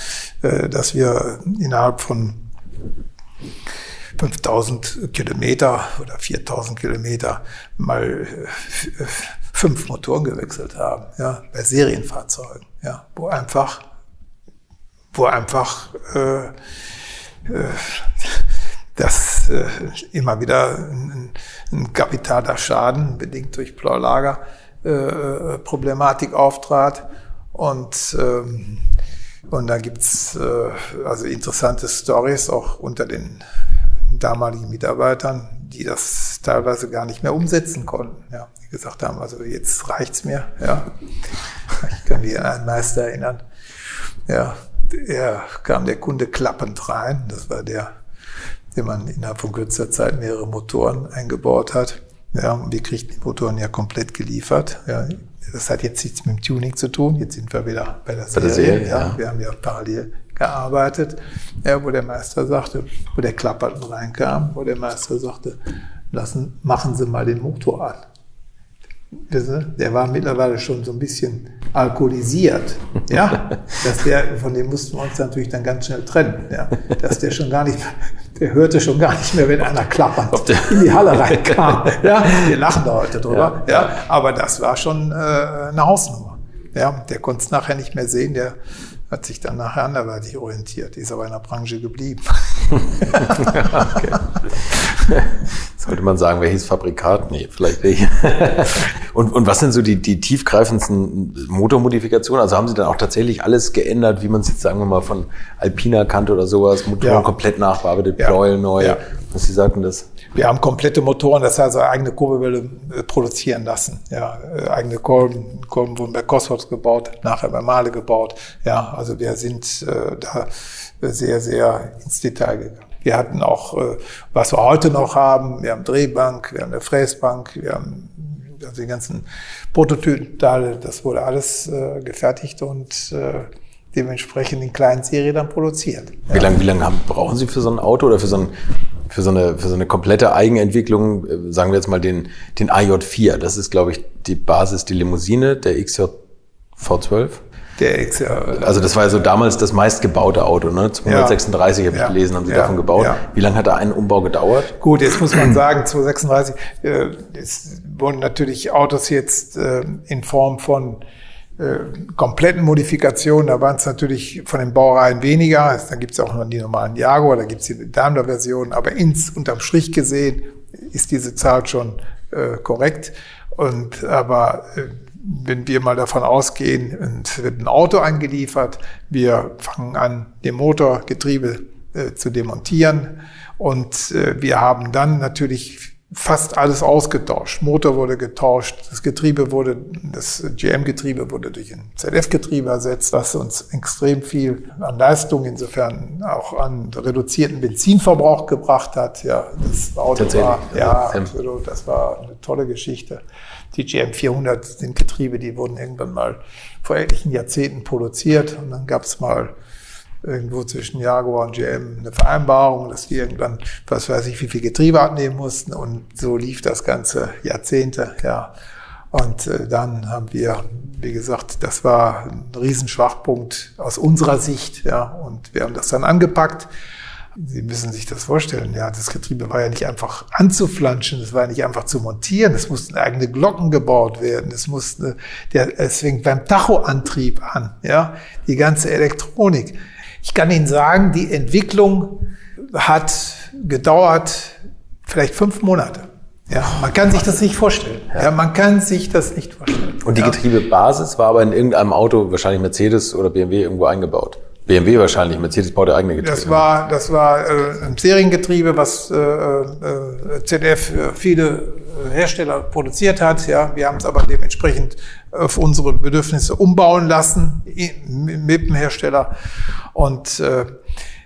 äh, dass wir innerhalb von 5000 Kilometer oder 4000 Kilometer mal äh, fünf Motoren gewechselt haben, ja, bei Serienfahrzeugen, ja, wo einfach wo einfach äh, äh, immer wieder ein, ein kapitaler Schaden, bedingt durch Pleulager, äh, äh, Problematik auftrat. Und, ähm, und da gibt's äh, also interessante Stories auch unter den damaligen Mitarbeitern, die das teilweise gar nicht mehr umsetzen konnten. Ja, die gesagt haben, also jetzt reicht's mir. Ja, ich kann mich an einen Meister erinnern. Ja, er kam der Kunde klappend rein. Das war der, den man innerhalb von kürzer Zeit mehrere Motoren eingebaut hat. Ja, und wir kriegten die Motoren ja komplett geliefert. Ja, das hat jetzt nichts mit dem Tuning zu tun. Jetzt sind wir wieder bei der Serie. Bei der Serie ja. ja. Wir haben ja parallel gearbeitet, ja, wo der Meister sagte, wo der Klapperten reinkam, wo der Meister sagte, lassen, machen Sie mal den Motor an. Der war mittlerweile schon so ein bisschen alkoholisiert. Ja, dass der, von dem mussten wir uns natürlich dann ganz schnell trennen. Ja, dass der schon gar nicht, der hörte schon gar nicht mehr, wenn einer klappert in die Halle reinkam. Ja, wir lachen da heute drüber. Ja, ja aber das war schon äh, eine Hausnummer. Ja, der konnte es nachher nicht mehr sehen. Der hat sich dann nachher anderweitig orientiert, ist aber in der Branche geblieben. okay. Sollte man sagen, welches Fabrikat? Nee, vielleicht nicht. und, und was sind so die, die tiefgreifendsten Motormodifikationen? Also haben Sie dann auch tatsächlich alles geändert, wie man es jetzt, sagen wir mal, von Alpina kannte oder sowas? Motoren ja. komplett nachbearbeitet, ja. Pleuel neu. Ja. Was Sie sagten das? Wir haben komplette Motoren, das heißt eigene Kurbelwelle äh, produzieren lassen. Ja, äh, eigene Kolben, Kolben wurden bei Cosworth gebaut, nachher bei Male gebaut. Ja, also wir sind äh, da sehr, sehr ins Detail gegangen. Wir hatten auch, äh, was wir heute noch haben, wir haben Drehbank, wir haben eine Fräsbank, wir haben also die ganzen Prototypen, das wurde alles äh, gefertigt und äh, dementsprechend in kleinen Serien dann produziert. Wie lange wie lang haben, brauchen Sie für so ein Auto oder für so, ein, für, so eine, für so eine komplette Eigenentwicklung, äh, sagen wir jetzt mal den, den AJ4, das ist glaube ich die Basis, die Limousine, der XJ V12? Der X, ja. Also das war ja so damals das meistgebaute Auto, ne? 236 ja. habe ich ja. gelesen, haben Sie ja. davon gebaut. Wie lange hat da ein Umbau gedauert? Gut, jetzt muss man sagen, 236, äh, es wurden natürlich Autos jetzt äh, in Form von äh, kompletten Modifikationen, da waren es natürlich von den Baureihen weniger. Da gibt es auch noch die normalen Jaguar, da gibt es die Daimler-Version, aber ins unterm Strich gesehen ist diese Zahl schon äh, korrekt. Und aber äh, wenn wir mal davon ausgehen, es wird ein Auto eingeliefert, wir fangen an, den Motor, Getriebe äh, zu demontieren und äh, wir haben dann natürlich fast alles ausgetauscht. Motor wurde getauscht, das Getriebe wurde, das GM-Getriebe wurde durch ein ZF-Getriebe ersetzt, was uns extrem viel an Leistung, insofern auch an reduzierten Benzinverbrauch gebracht hat. Ja, das Auto war, ja, absolut, das war eine tolle Geschichte. Die GM 400 sind Getriebe, die wurden irgendwann mal vor etlichen Jahrzehnten produziert und dann gab es mal irgendwo zwischen Jaguar und GM eine Vereinbarung, dass die irgendwann, was weiß ich, wie viel Getriebe abnehmen mussten und so lief das ganze Jahrzehnte, ja. Und äh, dann haben wir, wie gesagt, das war ein Riesenschwachpunkt aus unserer Sicht, ja, und wir haben das dann angepackt. Sie müssen sich das vorstellen, ja, das Getriebe war ja nicht einfach anzuflanschen, es war ja nicht einfach zu montieren, es mussten eigene Glocken gebaut werden, es musste, der, es fängt beim Tachoantrieb an, ja, die ganze Elektronik. Ich kann Ihnen sagen, die Entwicklung hat gedauert vielleicht fünf Monate. Ja, man kann sich das nicht vorstellen. Ja, man kann sich das nicht vorstellen. Und die. Getriebebasis war aber in irgendeinem Auto, wahrscheinlich Mercedes oder BMW, irgendwo eingebaut. BMW wahrscheinlich, Mercedes baut ja eigene Getriebe. Das war, das war äh, ein Seriengetriebe, was äh, äh, ZF für viele äh, Hersteller produziert hat. Ja, wir haben es aber dementsprechend auf unsere Bedürfnisse umbauen lassen mit dem Hersteller. Und äh,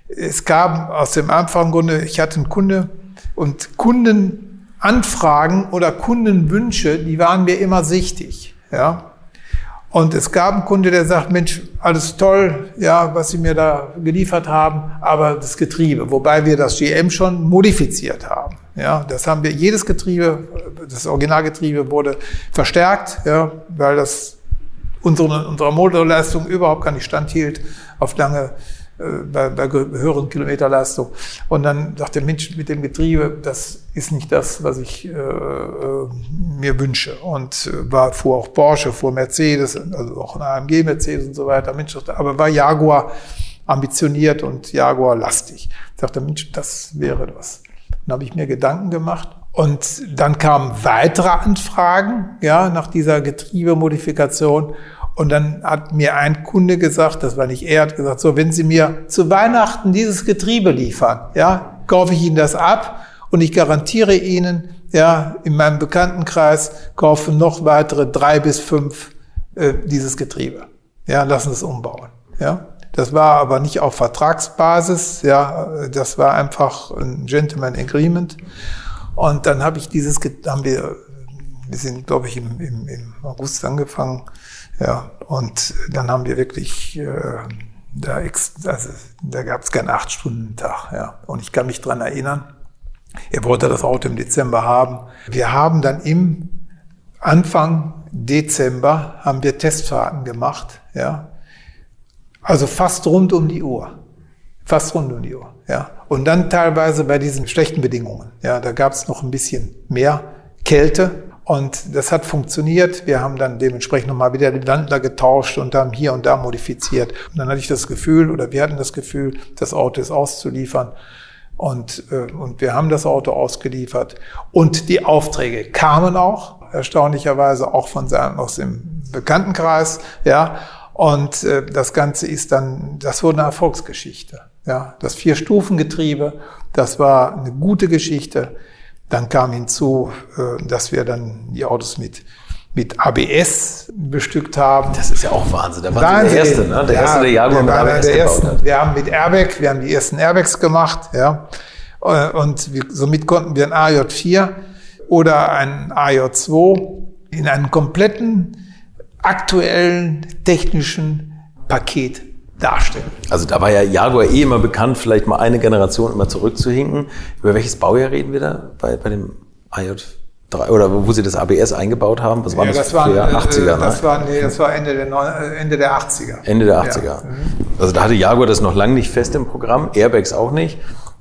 es gab aus dem einfachen Grunde, ich hatte einen Kunde und Kunden Anfragen oder Kundenwünsche, die waren mir immer sichtig. Ja? Und es gab einen Kunde, der sagt, Mensch, alles toll, ja, was Sie mir da geliefert haben, aber das Getriebe, wobei wir das GM schon modifiziert haben. Ja, das haben wir, jedes Getriebe, das Originalgetriebe wurde verstärkt, ja, weil das unsere, unserer Motorleistung überhaupt gar nicht standhielt auf lange äh, bei, bei höheren Kilometerleistung. Und dann dachte der Mensch mit dem Getriebe, das ist nicht das, was ich äh, äh mir wünsche. Und äh, war fuhr auch Porsche, fuhr Mercedes, also auch ein AMG Mercedes und so weiter. Mensch, aber war Jaguar ambitioniert und Jaguar lastig. Ich dachte, Mensch, das wäre was. Dann habe ich mir Gedanken gemacht. Und dann kamen weitere Anfragen, ja, nach dieser Getriebemodifikation. Und dann hat mir ein Kunde gesagt, das war nicht er, hat gesagt, so, wenn Sie mir zu Weihnachten dieses Getriebe liefern, ja, kaufe ich Ihnen das ab und ich garantiere Ihnen, ja, in meinem Bekanntenkreis kaufen noch weitere drei bis fünf äh, dieses Getriebe. Ja, lassen es umbauen. Ja, das war aber nicht auf Vertragsbasis. Ja, das war einfach ein Gentleman Agreement. Und dann habe ich dieses, haben wir, wir sind, glaube ich, im, im, im August angefangen ja, und dann haben wir wirklich, äh, da, also, da gab es keinen Acht-Stunden-Tag. Ja. Und ich kann mich dran erinnern, er wollte das Auto im Dezember haben. Wir haben dann im Anfang Dezember haben wir Testfahrten gemacht. Ja. Also fast rund um die Uhr. Fast rund um die Uhr. Ja. Und dann teilweise bei diesen schlechten Bedingungen. Ja, da gab es noch ein bisschen mehr Kälte und das hat funktioniert. Wir haben dann dementsprechend nochmal wieder die Landler getauscht und haben hier und da modifiziert. Und dann hatte ich das Gefühl, oder wir hatten das Gefühl, das Auto ist auszuliefern. Und, äh, und wir haben das Auto ausgeliefert. Und die Aufträge kamen auch, erstaunlicherweise auch von seinem, aus dem Bekanntenkreis. Ja. Und äh, das Ganze ist dann, das wurde eine Erfolgsgeschichte. Ja. Das Vier-Stufen-Getriebe, das war eine gute Geschichte. Dann kam hinzu, äh, dass wir dann die Autos mit mit ABS bestückt haben. Das ist ja auch Wahnsinn. Da war der erste, ne? Der ja, erste, der Jaguar mit ABS der ersten, hat. Wir haben mit Airbag, wir haben die ersten Airbags gemacht, ja. Äh, und wir, somit konnten wir ein AJ4 oder ein AJ2 in einem kompletten aktuellen technischen Paket darstellen. Also da war ja Jaguar eh immer bekannt, vielleicht mal eine Generation immer zurückzuhinken. Über welches Baujahr reden wir da bei, bei dem IJ3 oder wo Sie das ABS eingebaut haben? Was war ja, das? Das waren, 80er, äh, ne? das, war, nee, das war Ende der, äh, Ende der 80er. Ende der 80er. Ja. Mhm. Also da hatte Jaguar das noch lange nicht fest im Programm, Airbags auch nicht.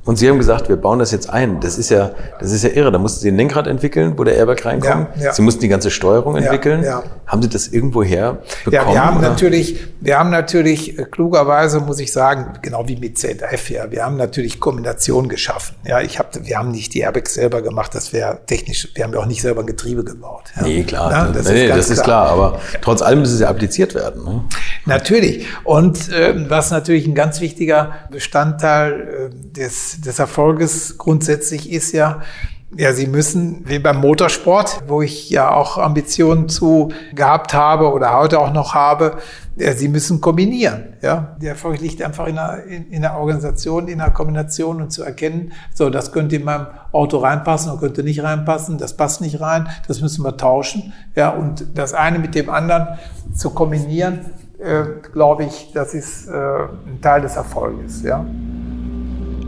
Und Sie haben gesagt, wir bauen das jetzt ein. Das ist ja, das ist ja irre. Da mussten Sie ein Lenkrad entwickeln, wo der Airbag reinkommt. Ja, ja. Sie mussten die ganze Steuerung entwickeln. Ja, haben Sie das irgendwo her bekommen? Ja, wir haben oder? natürlich, wir haben natürlich äh, klugerweise, muss ich sagen, genau wie mit ZF, ja, wir haben natürlich Kombinationen geschaffen. Ja, ich habe, wir haben nicht die Airbags selber gemacht. Das wäre technisch, wir haben ja auch nicht selber ein Getriebe gebaut. Ja. Nee, klar. Ja, das, nee, ist, das ist klar. Aber trotz allem muss es ja appliziert werden. Ne? Natürlich. Und äh, was natürlich ein ganz wichtiger Bestandteil äh, des des, Erfolges grundsätzlich ist ja, ja, sie müssen, wie beim Motorsport, wo ich ja auch Ambitionen zu gehabt habe oder heute auch noch habe, ja, sie müssen kombinieren. Ja, der Erfolg liegt einfach in der, in, in der Organisation, in der Kombination und zu erkennen, so, das könnte in meinem Auto reinpassen und könnte nicht reinpassen, das passt nicht rein, das müssen wir tauschen. Ja, und das eine mit dem anderen zu kombinieren, äh, glaube ich, das ist äh, ein Teil des Erfolges. Ja.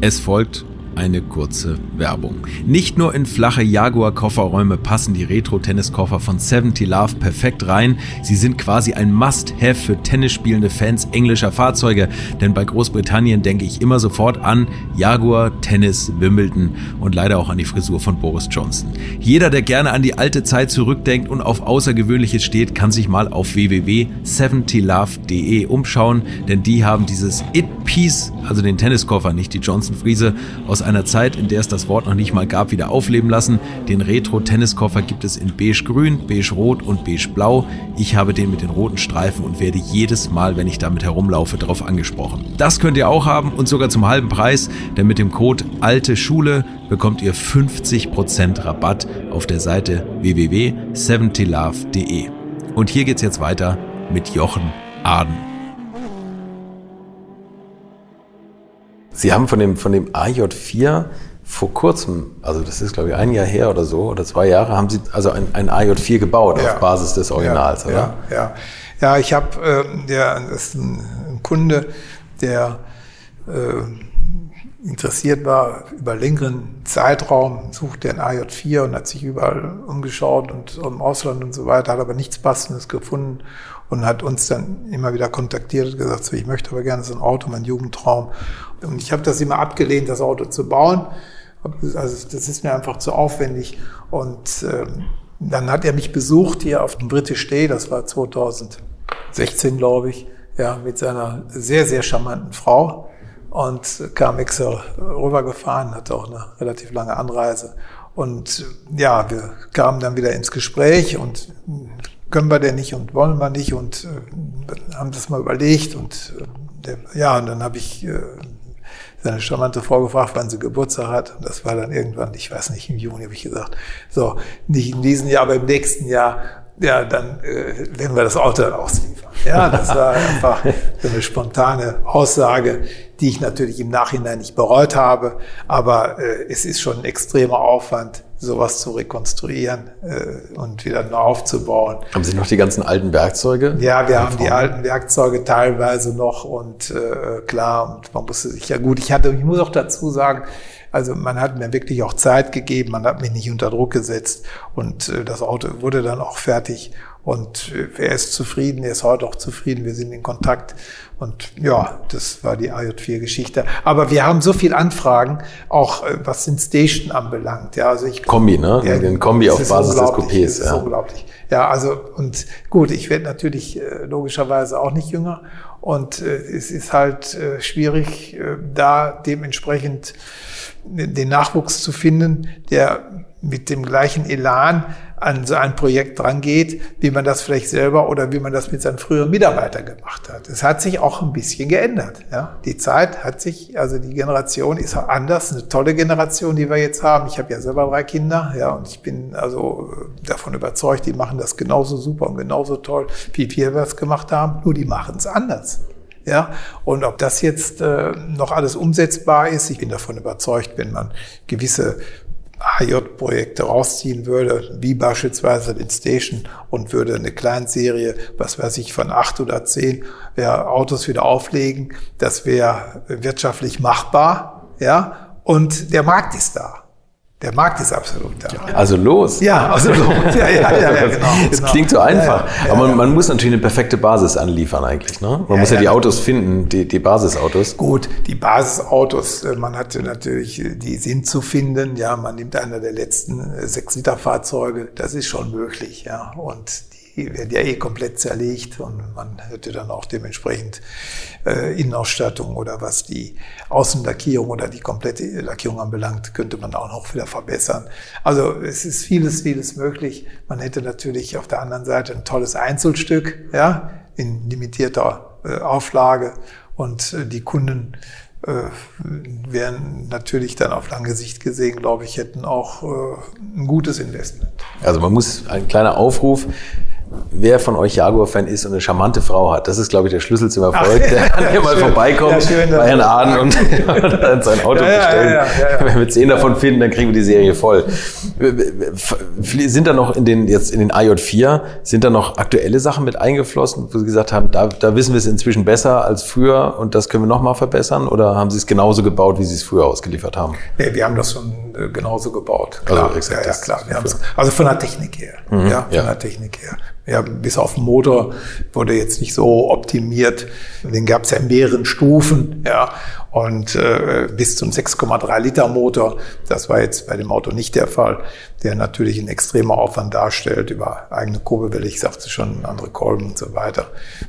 Es folgt eine kurze Werbung. Nicht nur in flache Jaguar-Kofferräume passen die Retro-Tenniskoffer von 70 Love perfekt rein, sie sind quasi ein Must-Have für tennisspielende Fans englischer Fahrzeuge, denn bei Großbritannien denke ich immer sofort an Jaguar, Tennis, Wimbledon und leider auch an die Frisur von Boris Johnson. Jeder, der gerne an die alte Zeit zurückdenkt und auf Außergewöhnliches steht, kann sich mal auf www.70love.de umschauen, denn die haben dieses It-Piece, also den Tenniskoffer, nicht die Johnson-Friese, aus einer Zeit, in der es das Wort noch nicht mal gab, wieder aufleben lassen. Den Retro-Tenniskoffer gibt es in beige-grün, beige-rot und beige-blau. Ich habe den mit den roten Streifen und werde jedes Mal, wenn ich damit herumlaufe, darauf angesprochen. Das könnt ihr auch haben und sogar zum halben Preis, denn mit dem Code Alte Schule bekommt ihr 50% Rabatt auf der Seite www.70love.de. Und hier geht's jetzt weiter mit Jochen Aden. Sie haben von dem, von dem AJ4 vor kurzem, also das ist glaube ich ein Jahr her oder so, oder zwei Jahre, haben Sie also ein, ein AJ4 gebaut ja. auf Basis des Originals, ja, oder? Ja, ja. ja ich habe, äh, der, das ist ein, ein Kunde, der äh, interessiert war über längeren Zeitraum, suchte ein AJ4 und hat sich überall umgeschaut und im Ausland und so weiter, hat aber nichts Passendes gefunden und hat uns dann immer wieder kontaktiert und gesagt, so, ich möchte aber gerne so ein Auto, mein Jugendtraum. Und ich habe das immer abgelehnt, das Auto zu bauen. Also das ist mir einfach zu aufwendig. Und ähm, dann hat er mich besucht hier auf dem British Day, das war 2016, glaube ich, ja, mit seiner sehr, sehr charmanten Frau und kam extra rübergefahren, hatte auch eine relativ lange Anreise. Und ja, wir kamen dann wieder ins Gespräch und können wir denn nicht und wollen wir nicht und äh, haben das mal überlegt und äh, ja, und dann habe ich äh, seine charmante Frau gefragt, wann sie Geburtstag hat. Und das war dann irgendwann, ich weiß nicht, im Juni habe ich gesagt, so, nicht in diesem Jahr, aber im nächsten Jahr, ja, dann äh, werden wir das Auto dann ausliefern. Ja, das war einfach so eine spontane Aussage, die ich natürlich im Nachhinein nicht bereut habe, aber äh, es ist schon ein extremer Aufwand, sowas zu rekonstruieren äh, und wieder neu aufzubauen. Haben Sie noch die ganzen alten Werkzeuge? Ja, wir haben die alten Werkzeuge teilweise noch und äh, klar, und man musste sich ja gut, ich hatte, ich muss auch dazu sagen, also man hat mir wirklich auch Zeit gegeben, man hat mich nicht unter Druck gesetzt und äh, das Auto wurde dann auch fertig und äh, er ist zufrieden, er ist heute auch zufrieden, wir sind in Kontakt und ja, das war die AJ4-Geschichte. Aber wir haben so viel Anfragen, auch äh, was den Station anbelangt. Ja, also ich, Kombi, ne? Ja, den Kombi auf Basis des Coupés. Das ist ja. unglaublich. Ja, also und gut, ich werde natürlich äh, logischerweise auch nicht jünger. Und äh, es ist halt äh, schwierig, da dementsprechend den Nachwuchs zu finden, der mit dem gleichen Elan an so ein Projekt drangeht, wie man das vielleicht selber oder wie man das mit seinen früheren Mitarbeitern gemacht hat. Es hat sich auch ein bisschen geändert. Ja? Die Zeit hat sich, also die Generation ist anders, eine tolle Generation, die wir jetzt haben. Ich habe ja selber drei Kinder, ja, und ich bin also davon überzeugt, die machen das genauso super und genauso toll, wie wir das gemacht haben, nur die machen es anders. Ja, und ob das jetzt äh, noch alles umsetzbar ist, ich bin davon überzeugt, wenn man gewisse HJ-Projekte rausziehen würde, wie beispielsweise den Station und würde eine Kleinserie, was weiß ich, von acht oder zehn ja, Autos wieder auflegen. Das wäre wirtschaftlich machbar, ja, und der Markt ist da. Der Markt ist absolut da. Also los. Ja, also los. Ja, ja, ja, ja genau. Es genau. klingt so einfach. Ja, aber man, man, muss natürlich eine perfekte Basis anliefern eigentlich. Ne? Man muss ja, die Autos finden, die, die Basisautos. Gut, die Basisautos, äh, man hatte natürlich, äh, die sind zu finden. Ja, man nimmt einer der letzten äh, Sechs-Liter-Fahrzeuge. Das ist schon möglich. Ja, und die werden ja eh komplett zerlegt und man hätte dann auch dementsprechend äh, Innenausstattung oder was die Außenlackierung oder die komplette Lackierung anbelangt, könnte man auch noch wieder verbessern. Also es ist vieles, vieles möglich. Man hätte natürlich auf der anderen Seite ein tolles Einzelstück, ja, in limitierter äh, Auflage und äh, die Kunden äh, wären natürlich dann auf lange Sicht gesehen, glaube ich, hätten auch äh, ein gutes Investment. Also man muss, ein kleiner Aufruf, wer von euch Jaguar-Fan ist und eine charmante Frau hat. Das ist, glaube ich, der Schlüssel zum Erfolg. Ach, der kann hier mal vorbeikommen ja, schön, bei Herrn Aden und dann sein Auto ja, bestellen. Ja, Wenn wir zehn davon finden, dann kriegen wir die Serie voll. Sind da noch in den, jetzt in den AJ4, sind da noch aktuelle Sachen mit eingeflossen, wo Sie gesagt haben, da, da wissen wir es inzwischen besser als früher und das können wir nochmal verbessern? Oder haben Sie es genauso gebaut, wie Sie es früher ausgeliefert haben? Nee, wir haben das schon äh, genauso gebaut. Klar, also, exakt, ja, klar. Also von der Technik her. Mhm, ja, von der Technik her. Ja, bis auf den Motor wurde jetzt nicht so optimiert. Den gab es ja in mehreren Stufen. Ja, und äh, bis zum 6,3 Liter Motor. Das war jetzt bei dem Auto nicht der Fall, der natürlich einen extremer Aufwand darstellt über eigene Kurbelwelle, ich sagte schon, andere Kolben und so weiter.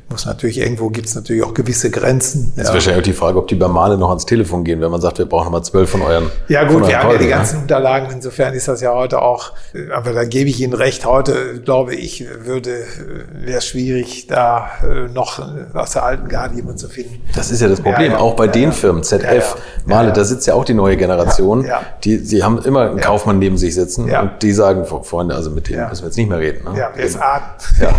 Muss natürlich, irgendwo gibt es natürlich auch gewisse Grenzen. Jetzt ja. wahrscheinlich auch die Frage, ob die bei Male noch ans Telefon gehen, wenn man sagt, wir brauchen nochmal zwölf von euren Ja gut, wir haben ja die ganzen ne? Unterlagen, insofern ist das ja heute auch, aber da gebe ich Ihnen recht, heute glaube ich, würde, wäre es schwierig, da äh, noch aus der alten Garde jemand zu finden. Das ist ja das Problem, ja. auch bei den Firmen Firmen, ZF, ja, ja. Male, da sitzt ja auch die neue Generation. Die, die haben immer einen Kaufmann neben sich sitzen und die sagen, Freunde, also mit denen müssen wir jetzt nicht mehr reden. Ne? Ja, ist ja.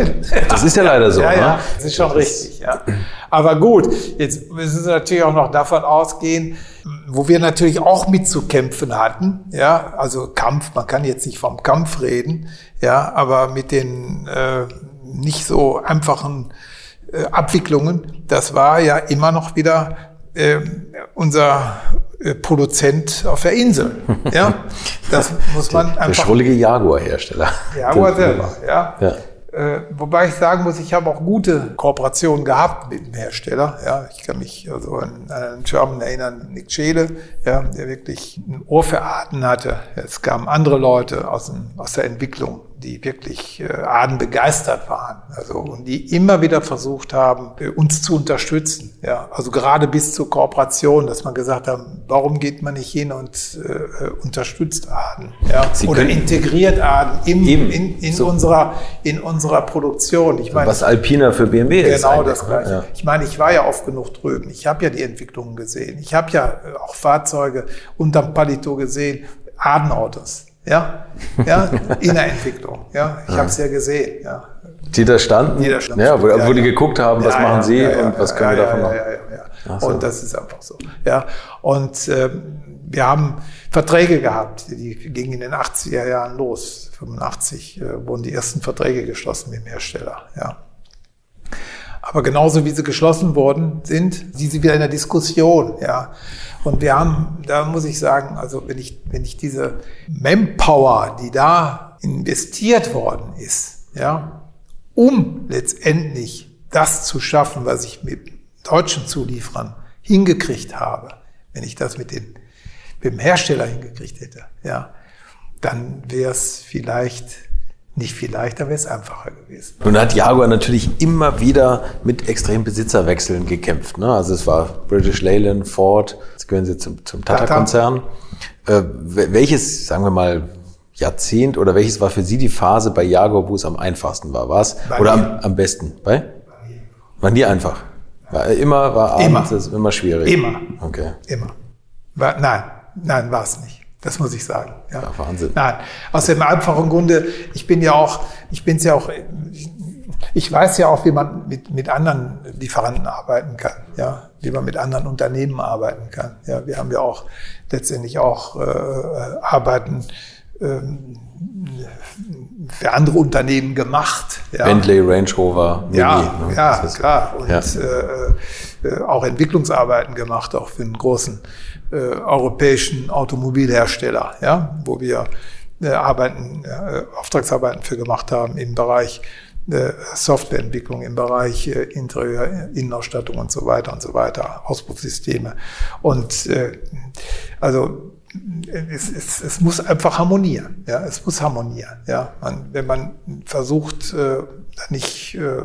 Das ist ja leider so. Ja, ne? ja, das ist schon das richtig. Ja. Aber gut, jetzt müssen Sie natürlich auch noch davon ausgehen, wo wir natürlich auch mitzukämpfen hatten. Ja, also Kampf, man kann jetzt nicht vom Kampf reden, ja, aber mit den äh, nicht so einfachen äh, Abwicklungen, das war ja immer noch wieder äh, unser äh, Produzent auf der Insel. Ja, das muss man einfach. Der schrullige Jaguar-Hersteller. Jaguar selber, ja. ja. Äh, wobei ich sagen muss, ich habe auch gute Kooperationen gehabt mit dem Hersteller. Ja, ich kann mich also an einen German erinnern, Nick Schede, ja, der wirklich ein Ohr für Arten hatte. Es kamen andere Leute aus, dem, aus der Entwicklung die wirklich äh, Aden begeistert waren, also und die immer wieder versucht haben, äh, uns zu unterstützen. Ja, also gerade bis zur Kooperation, dass man gesagt hat, warum geht man nicht hin und äh, unterstützt Aden, ja, Sie oder integriert Aden im, in, in so. unserer in unserer Produktion. Ich meine, was Alpina für BMW genau ist. Genau das Gleiche. Ja. Ich meine, ich war ja oft genug drüben. Ich habe ja die Entwicklungen gesehen. Ich habe ja äh, auch Fahrzeuge unterm Palito gesehen, Adenautos. Ja, ja, in der Entwicklung. Ja, ich ja. habe es ja gesehen. Ja. Die da standen? Die da standen. Ja, wo, ja, die geguckt haben, was machen sie und was können wir davon machen. Ja, ja, ja. So. Und das ist einfach so. Ja, und ähm, wir haben Verträge gehabt, die gingen in den 80er Jahren los. 85 äh, wurden die ersten Verträge geschlossen mit dem Hersteller. Ja. Aber genauso wie sie geschlossen worden sind, sind sie wieder in der Diskussion. Ja. Und wir haben, da muss ich sagen, also wenn ich, wenn ich diese Manpower, die da investiert worden ist, ja, um letztendlich das zu schaffen, was ich mit deutschen Zulieferern hingekriegt habe, wenn ich das mit, den, mit dem Hersteller hingekriegt hätte, ja, dann wäre es vielleicht nicht viel leichter, wäre es einfacher gewesen. Nun hat Jaguar natürlich immer wieder mit extremen Besitzerwechseln gekämpft. Ne? Also es war British Leyland, Ford, jetzt gehören sie zum, zum Tata-Konzern. Äh, welches, sagen wir mal, Jahrzehnt oder welches war für Sie die Phase bei Jaguar, wo es am einfachsten war? War es oder am, am, besten? Bei? War nie einfach. War immer war abends immer. immer schwierig. Immer. Okay. Immer. War, nein, nein, war es nicht. Das muss ich sagen. Ja. ja Wahnsinn. Nein, aus dem einfachen Grunde, ich bin ja auch, ich bin's ja auch, ich weiß ja auch, wie man mit, mit anderen Lieferanten arbeiten kann, ja, wie man mit anderen Unternehmen arbeiten kann. Ja, wir haben ja auch letztendlich auch äh, Arbeiten ähm, für andere Unternehmen gemacht. Ja. Bentley, Range Rover, Mini, ja, ne? ja, klar. Und ja. Äh, auch Entwicklungsarbeiten gemacht, auch für einen großen äh, europäischen Automobilhersteller, ja, wo wir äh, Arbeiten, äh, Auftragsarbeiten für gemacht haben im Bereich äh, Softwareentwicklung, im Bereich äh, Interieur, Innenausstattung und so weiter und so weiter, Auspuffsysteme. Und äh, also es, es, es muss einfach harmonieren. Ja, es muss harmonieren. Ja, man, wenn man versucht, äh, nicht, äh,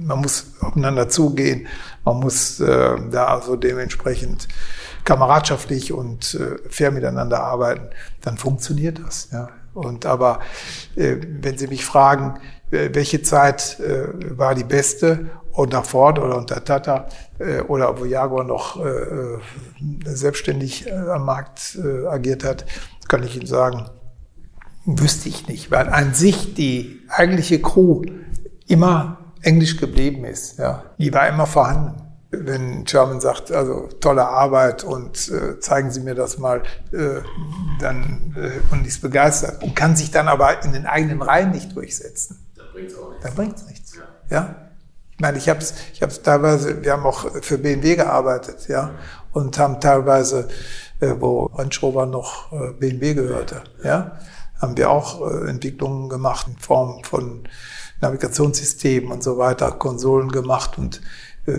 man muss aufeinander zugehen, man muss äh, da also dementsprechend kameradschaftlich und äh, fair miteinander arbeiten, dann funktioniert das. Ja. Und aber äh, wenn Sie mich fragen, äh, welche Zeit äh, war die beste unter Ford oder unter Tata äh, oder wo Jaguar noch äh, selbstständig äh, am Markt äh, agiert hat, kann ich Ihnen sagen, Wüsste ich nicht, weil an sich die eigentliche Crew immer Englisch geblieben ist. Ja. Die war immer vorhanden. Wenn Sherman sagt, also tolle Arbeit und äh, zeigen Sie mir das mal, äh, dann äh, und ist begeistert und kann sich dann aber in den eigenen Reihen nicht durchsetzen. Dann bringt's auch nichts. Dann bringt's nichts. Ja. ja? Ich meine, ich habe es ich hab's teilweise, wir haben auch für BMW gearbeitet, ja, und haben teilweise, äh, wo Range noch äh, BMW gehörte, ja, haben wir auch äh, Entwicklungen gemacht in Form von Navigationssystemen und so weiter, Konsolen gemacht und äh,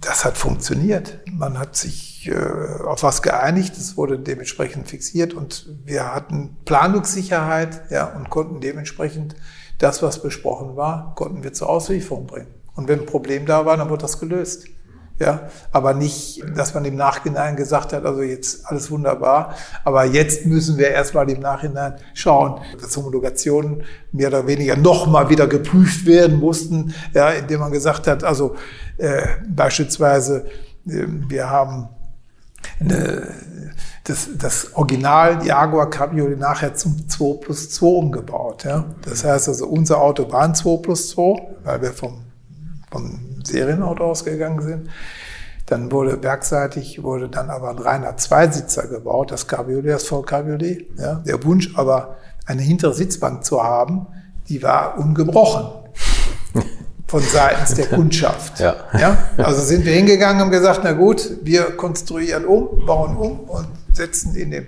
das hat funktioniert. Man hat sich äh, auf was geeinigt, es wurde dementsprechend fixiert und wir hatten Planungssicherheit ja, und konnten dementsprechend das, was besprochen war, konnten wir zur Auslieferung bringen. Und wenn ein Problem da war, dann wurde das gelöst. Ja, aber nicht, dass man im Nachhinein gesagt hat, also jetzt alles wunderbar, aber jetzt müssen wir erstmal im Nachhinein schauen, dass Homologationen mehr oder weniger nochmal wieder geprüft werden mussten, ja, indem man gesagt hat, also äh, beispielsweise, äh, wir haben eine, das, das Original Jaguar Cabriolet nachher zum 2 plus 2 umgebaut. Ja? Das heißt also, unser Auto war ein 2 plus 2, weil wir vom, vom Serienauto ausgegangen sind. Dann wurde werkseitig, wurde dann aber ein reiner Zweisitzer gebaut, das Cabriolet, das Vollcabriolet. Ja. Der Wunsch aber, eine hintere Sitzbank zu haben, die war ungebrochen von seitens der Kundschaft. Ja. Ja? Also sind wir hingegangen und gesagt, na gut, wir konstruieren um, bauen um und setzen in dem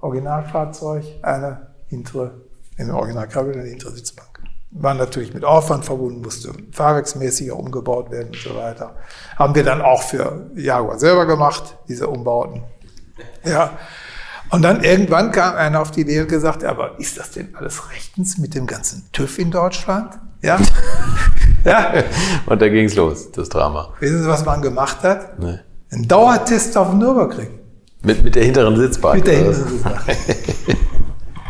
Originalfahrzeug eine hintere, in dem Original Cabriolet eine hintere Sitzbank war natürlich mit Aufwand verbunden, musste fahrwerksmäßiger umgebaut werden und so weiter. Haben wir dann auch für Jaguar selber gemacht, diese Umbauten. Ja. Und dann irgendwann kam einer auf die Idee und gesagt, aber ist das denn alles rechtens mit dem ganzen TÜV in Deutschland? Ja. ja. Und da ging's los, das Drama. Wissen Sie, was man gemacht hat? Nee. Ein Dauertest auf dem Nürburgring. Mit, mit der hinteren Sitzbank. Mit der hinteren Sitzbank.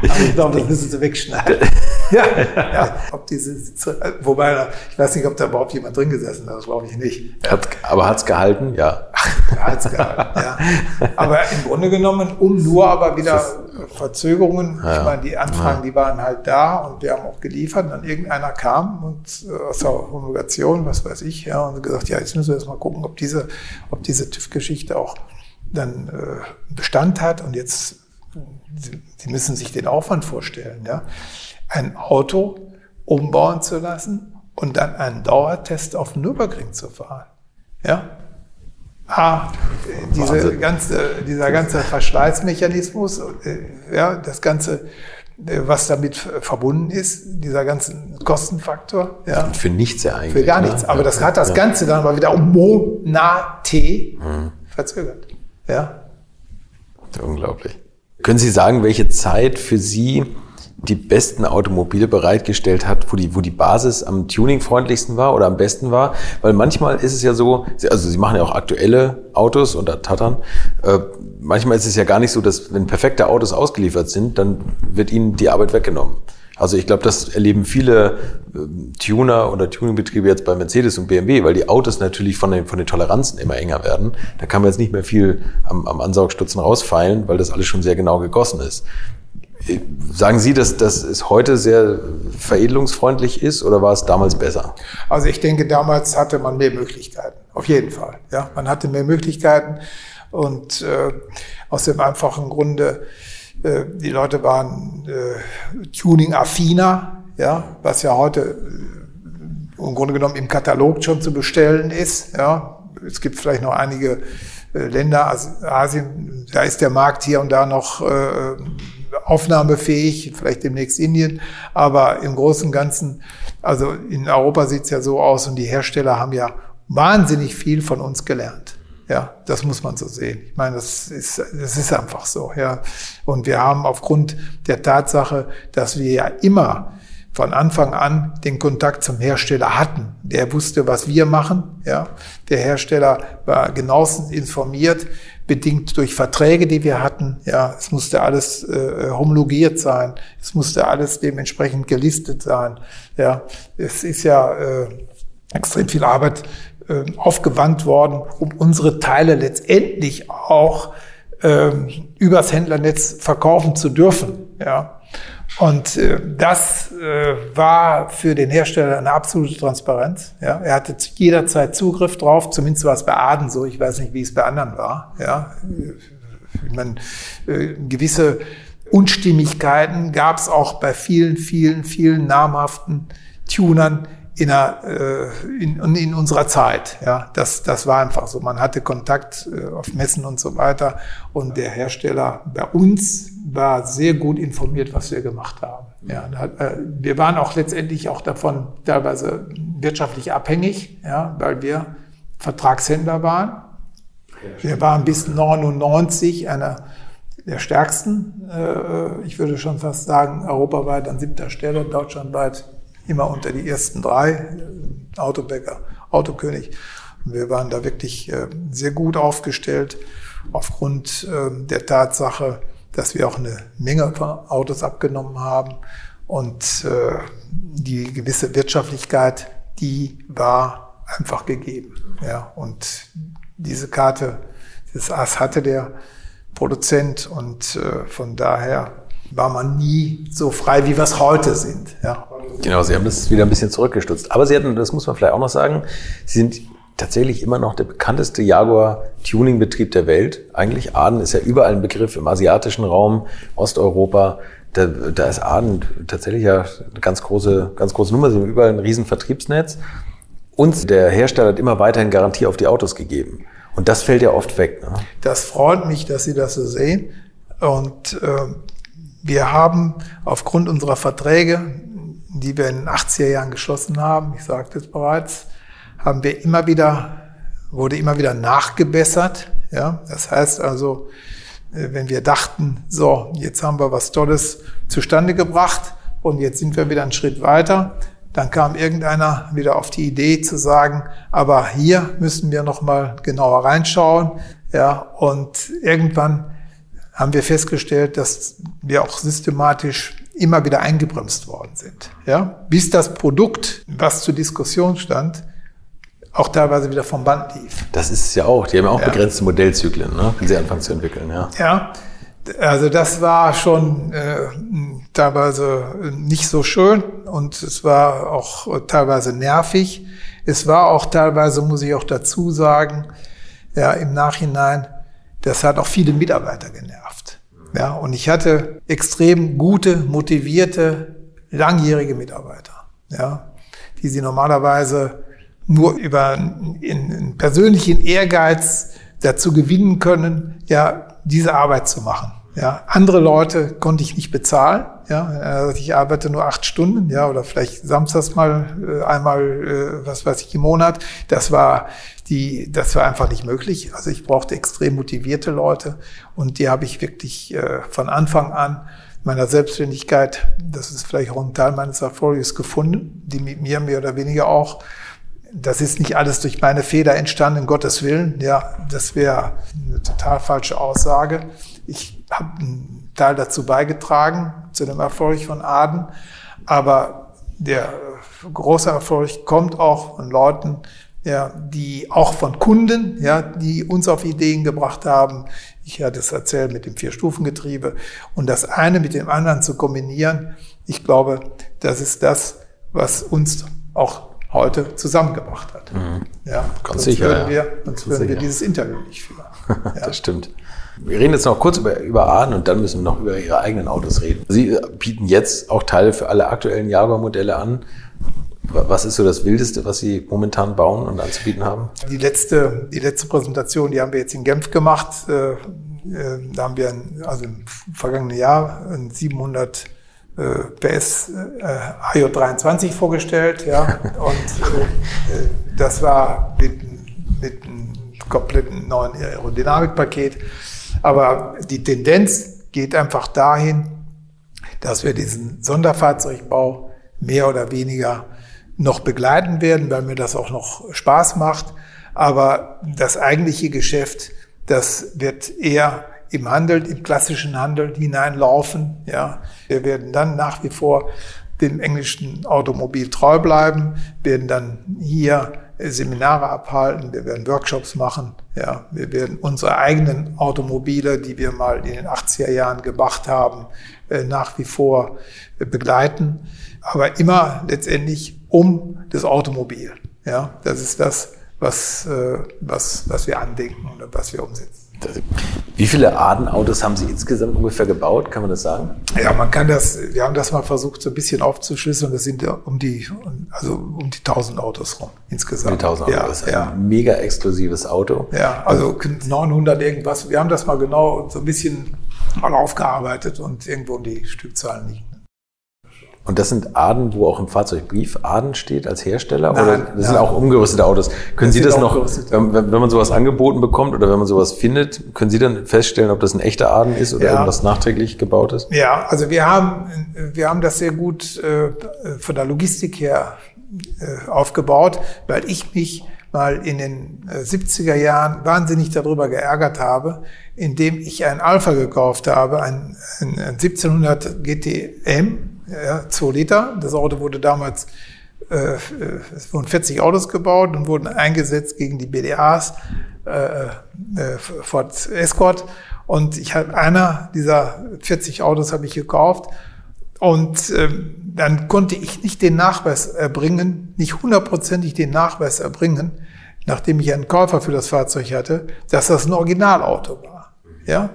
Aber ich glaube, das müssen Sie wegschneiden. ja, ja. Ob diese, wobei, ich weiß nicht, ob da überhaupt jemand drin gesessen hat, das glaube ich nicht. Hat, aber hat es gehalten? Ja. hat's gehalten, ja. Aber im Grunde genommen, um nur aber wieder Verzögerungen, ja. ich meine, die Anfragen, die waren halt da und wir haben auch geliefert, dann irgendeiner kam und äh, aus der Homologation, was weiß ich, ja, und gesagt, ja, jetzt müssen wir erst mal gucken, ob diese, ob diese TÜV-Geschichte auch dann äh, Bestand hat und jetzt Sie, Sie müssen sich den Aufwand vorstellen, ja ein Auto umbauen zu lassen und dann einen Dauertest auf Nürburgring zu fahren. Ja? Ah, diese ganze, dieser ganze Verschleißmechanismus, äh, ja, das Ganze, äh, was damit verbunden ist, dieser ganze Kostenfaktor. Ja. Für nichts ja eigentlich. Für gar nichts. Ne? Aber das hat das Ganze dann mal wieder um Monate mhm. verzögert. Ja. Unglaublich. Können Sie sagen, welche Zeit für Sie die besten Automobile bereitgestellt hat, wo die, wo die Basis am tuningfreundlichsten war oder am besten war. Weil manchmal ist es ja so, also sie machen ja auch aktuelle Autos oder Tattern. Äh, manchmal ist es ja gar nicht so, dass wenn perfekte Autos ausgeliefert sind, dann wird ihnen die Arbeit weggenommen. Also ich glaube, das erleben viele äh, Tuner oder Tuningbetriebe jetzt bei Mercedes und BMW, weil die Autos natürlich von den, von den Toleranzen immer enger werden. Da kann man jetzt nicht mehr viel am, am Ansaugstutzen rausfeilen, weil das alles schon sehr genau gegossen ist. Sagen Sie, dass, dass es heute sehr veredelungsfreundlich ist oder war es damals besser? Also ich denke, damals hatte man mehr Möglichkeiten, auf jeden Fall. Ja, man hatte mehr Möglichkeiten und äh, aus dem einfachen Grunde, äh, die Leute waren äh, Tuning-affiner, ja, was ja heute äh, im Grunde genommen im Katalog schon zu bestellen ist. Ja, es gibt vielleicht noch einige äh, Länder, Asien, da ist der Markt hier und da noch äh, aufnahmefähig, vielleicht demnächst Indien, aber im Großen und Ganzen, also in Europa sieht es ja so aus und die Hersteller haben ja wahnsinnig viel von uns gelernt. Ja, das muss man so sehen. Ich meine, das ist, das ist einfach so, ja. Und wir haben aufgrund der Tatsache, dass wir ja immer von Anfang an den Kontakt zum Hersteller hatten. Der wusste, was wir machen, ja. Der Hersteller war genauestens informiert bedingt durch Verträge, die wir hatten. Ja, es musste alles äh, homologiert sein, es musste alles dementsprechend gelistet sein. Ja, es ist ja äh, extrem viel Arbeit äh, aufgewandt worden, um unsere Teile letztendlich auch äh, übers Händlernetz verkaufen zu dürfen. Ja, Und äh, das äh, war für den Hersteller eine absolute Transparenz. Ja, er hatte jederzeit Zugriff drauf. Zumindest war es bei Aden so. Ich weiß nicht, wie es bei anderen war. Ja, ich meine, äh, gewisse Unstimmigkeiten gab es auch bei vielen, vielen, vielen namhaften Tunern in, einer, äh, in, in unserer Zeit. Ja, das, das war einfach so. Man hatte Kontakt äh, auf Messen und so weiter. Und der Hersteller bei uns war sehr gut informiert, was wir gemacht haben. Ja, äh, wir waren auch letztendlich auch davon teilweise wirtschaftlich abhängig, ja, weil wir Vertragshändler waren. Wir waren bis 99 einer der stärksten, ich würde schon fast sagen, europaweit an siebter Stelle, deutschlandweit immer unter die ersten drei, Autobäcker, Autokönig. Wir waren da wirklich äh, sehr gut aufgestellt aufgrund der Tatsache, dass wir auch eine Menge Autos abgenommen haben und äh, die gewisse Wirtschaftlichkeit, die war einfach gegeben. Ja, und diese Karte, das Ass hatte der Produzent und äh, von daher war man nie so frei, wie wir es heute sind. Ja. Genau, Sie haben das wieder ein bisschen zurückgestutzt. Aber Sie hatten, das muss man vielleicht auch noch sagen, Sie sind tatsächlich immer noch der bekannteste Jaguar-Tuning-Betrieb der Welt. Eigentlich Aden ist ja überall ein Begriff im asiatischen Raum, Osteuropa. Da, da ist Aden tatsächlich ja eine ganz große, ganz große Nummer. Sie haben überall ein riesen Vertriebsnetz. Und der Hersteller hat immer weiterhin Garantie auf die Autos gegeben. Und das fällt ja oft weg. Ne? Das freut mich, dass Sie das so sehen. Und äh, wir haben aufgrund unserer Verträge, die wir in den 80er Jahren geschlossen haben, ich sagte es bereits, haben wir immer wieder, wurde immer wieder nachgebessert. Ja, das heißt also, äh, wenn wir dachten, so, jetzt haben wir was Tolles zustande gebracht und jetzt sind wir wieder einen Schritt weiter, dann kam irgendeiner wieder auf die Idee zu sagen, aber hier müssen wir noch mal genauer reinschauen. Ja, und irgendwann haben wir festgestellt, dass wir auch systematisch immer wieder eingebremst worden sind. Ja? Bis das Produkt, was zur Diskussion stand, auch teilweise wieder vom Band lief. Das ist es ja auch. Die haben ja auch ja. begrenzte Modellzyklen, ne? wenn sie anfangen zu entwickeln. Ja, ja also das war schon äh, teilweise nicht so schön und es war auch teilweise nervig. Es war auch teilweise, muss ich auch dazu sagen, ja, im Nachhinein, das hat auch viele Mitarbeiter genervt. Ja, und ich hatte extrem gute, motivierte, langjährige Mitarbeiter, ja, die sie normalerweise nur über einen persönlichen Ehrgeiz dazu gewinnen können, ja, diese Arbeit zu machen. Ja, andere Leute konnte ich nicht bezahlen. Ja, also ich arbeite nur acht Stunden, ja, oder vielleicht samstags mal äh, einmal, äh, was weiß ich, im Monat. Das war die, das war einfach nicht möglich. Also ich brauchte extrem motivierte Leute und die habe ich wirklich äh, von Anfang an meiner Selbstständigkeit, das ist vielleicht auch ein Teil meines Erfolges gefunden, die mit mir mehr oder weniger auch das ist nicht alles durch meine Feder entstanden, in Gottes Willen. Ja, das wäre eine total falsche Aussage. Ich habe einen Teil dazu beigetragen, zu dem Erfolg von Aden. Aber der große Erfolg kommt auch von Leuten, ja, die auch von Kunden, ja, die uns auf Ideen gebracht haben. Ich hatte es erzählt mit dem Vier-Stufen-Getriebe. Und das eine mit dem anderen zu kombinieren, ich glaube, das ist das, was uns auch heute zusammengebracht hat. Mhm. Ja, Ganz sonst sicher. Würden wir, sonst würden wir dieses Interview nicht führen. Ja. das stimmt. Wir reden jetzt noch kurz über, über Ahn und dann müssen wir noch über Ihre eigenen Autos reden. Sie bieten jetzt auch Teile für alle aktuellen Jaguar-Modelle an. Was ist so das Wildeste, was Sie momentan bauen und anzubieten haben? Die letzte, die letzte Präsentation, die haben wir jetzt in Genf gemacht. Äh, äh, da haben wir also im vergangenen Jahr ein 700 äh, PS äh, IO23 vorgestellt, ja, und äh, das war mit, mit einem kompletten neuen Aerodynamikpaket. Aber die Tendenz geht einfach dahin, dass wir diesen Sonderfahrzeugbau mehr oder weniger noch begleiten werden, weil mir das auch noch Spaß macht. Aber das eigentliche Geschäft, das wird eher im Handel, im klassischen Handel hineinlaufen. Ja, wir werden dann nach wie vor dem englischen Automobil treu bleiben, werden dann hier Seminare abhalten, wir werden Workshops machen, ja, wir werden unsere eigenen Automobile, die wir mal in den 80er Jahren gemacht haben, äh, nach wie vor begleiten, aber immer letztendlich um das Automobil. Ja, das ist das, was, äh, was, was wir andenken und was wir umsetzen. Wie viele Adenautos haben Sie insgesamt ungefähr gebaut? Kann man das sagen? Ja, man kann das, wir haben das mal versucht, so ein bisschen aufzuschlüsseln. Das sind um die, also um die 1000 Autos rum insgesamt. Um die 1000 Autos. Ja, das ist ja. ein mega exklusives Auto. Ja, also 900 irgendwas. Wir haben das mal genau so ein bisschen mal aufgearbeitet und irgendwo um die Stückzahlen liegen. Und das sind Aden, wo auch im Fahrzeugbrief Aden steht als Hersteller? Nein, oder das nein. sind auch umgerüstete Autos? Können das Sie das noch, wenn, wenn, man sowas angeboten bekommt oder wenn man sowas findet, können Sie dann feststellen, ob das ein echter Aden ist oder ja. irgendwas nachträglich gebaut ist? Ja, also wir haben, wir haben das sehr gut äh, von der Logistik her äh, aufgebaut, weil ich mich mal in den 70er äh, Jahren wahnsinnig darüber geärgert habe, indem ich ein Alpha gekauft habe, ein, ein 1700 GTM, ja, 2 Liter. Das Auto wurde damals, äh, es wurden 40 Autos gebaut und wurden eingesetzt gegen die BDAs, äh, äh, Ford Escort. Und ich habe einer dieser 40 Autos habe ich gekauft. Und ähm, dann konnte ich nicht den Nachweis erbringen, nicht hundertprozentig den Nachweis erbringen, nachdem ich einen Käufer für das Fahrzeug hatte, dass das ein Originalauto war. Ja,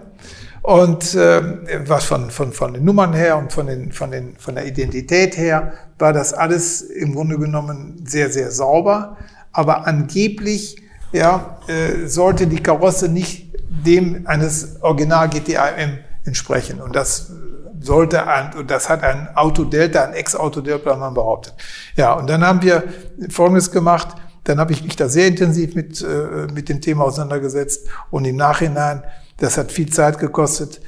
und äh, was von, von, von den Nummern her und von, den, von, den, von der Identität her war das alles im Grunde genommen sehr, sehr sauber. Aber angeblich ja, äh, sollte die Karosse nicht dem eines Original GTA M entsprechen. Und das sollte ein, und das hat ein Auto Delta, ein Ex-Auto Delta man behauptet. Ja, und dann haben wir Folgendes gemacht. Dann habe ich mich da sehr intensiv mit, äh, mit dem Thema auseinandergesetzt und im Nachhinein das hat viel Zeit gekostet,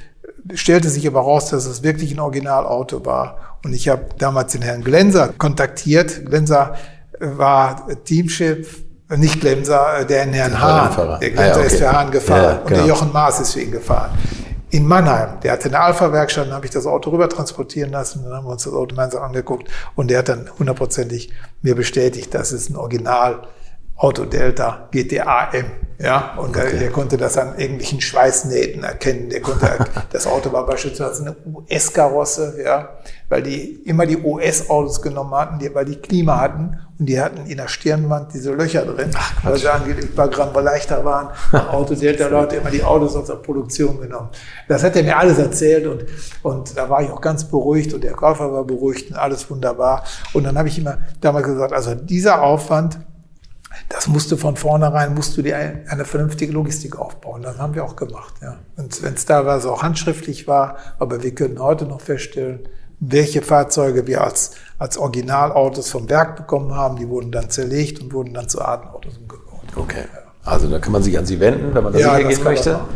stellte sich aber raus, dass es wirklich ein Originalauto war. Und ich habe damals den Herrn Glenser kontaktiert. Glenser war Teamchef, nicht Glenser, äh, der Herrn Hahn. Der Glenser ah, okay. ist für Hahn gefahren ja, genau. und der genau. Jochen Maas ist für ihn gefahren. In Mannheim, der hatte eine Alpha-Werkstatt, dann habe ich das Auto rüber transportieren lassen, dann haben wir uns das Auto gemeinsam angeguckt und der hat dann hundertprozentig mir bestätigt, dass es ein Original Auto Delta GTA M. Ja, und okay. der, konnte das an irgendwelchen Schweißnähten erkennen. Der konnte, das Auto war beispielsweise eine US-Karosse, ja, weil die immer die US-Autos genommen hatten, die, weil die Klima hatten und die hatten in der Stirnwand diese Löcher drin, Ach, weil sie angeblich paar Gramm leichter waren. Auto Delta Leute immer die Autos aus der Produktion genommen. Das hat er mir alles erzählt und, und da war ich auch ganz beruhigt und der Käufer war beruhigt und alles wunderbar. Und dann habe ich immer damals gesagt, also dieser Aufwand, das musst du von vornherein, musst du dir eine vernünftige Logistik aufbauen. Das haben wir auch gemacht. Ja. Und wenn es teilweise auch handschriftlich war, aber wir können heute noch feststellen, welche Fahrzeuge wir als, als Originalautos vom Werk bekommen haben, die wurden dann zerlegt und wurden dann zu Artenautos umgebaut. Okay. Also da kann man sich an Sie wenden, wenn man da ja, sicher gehen möchte. Ja,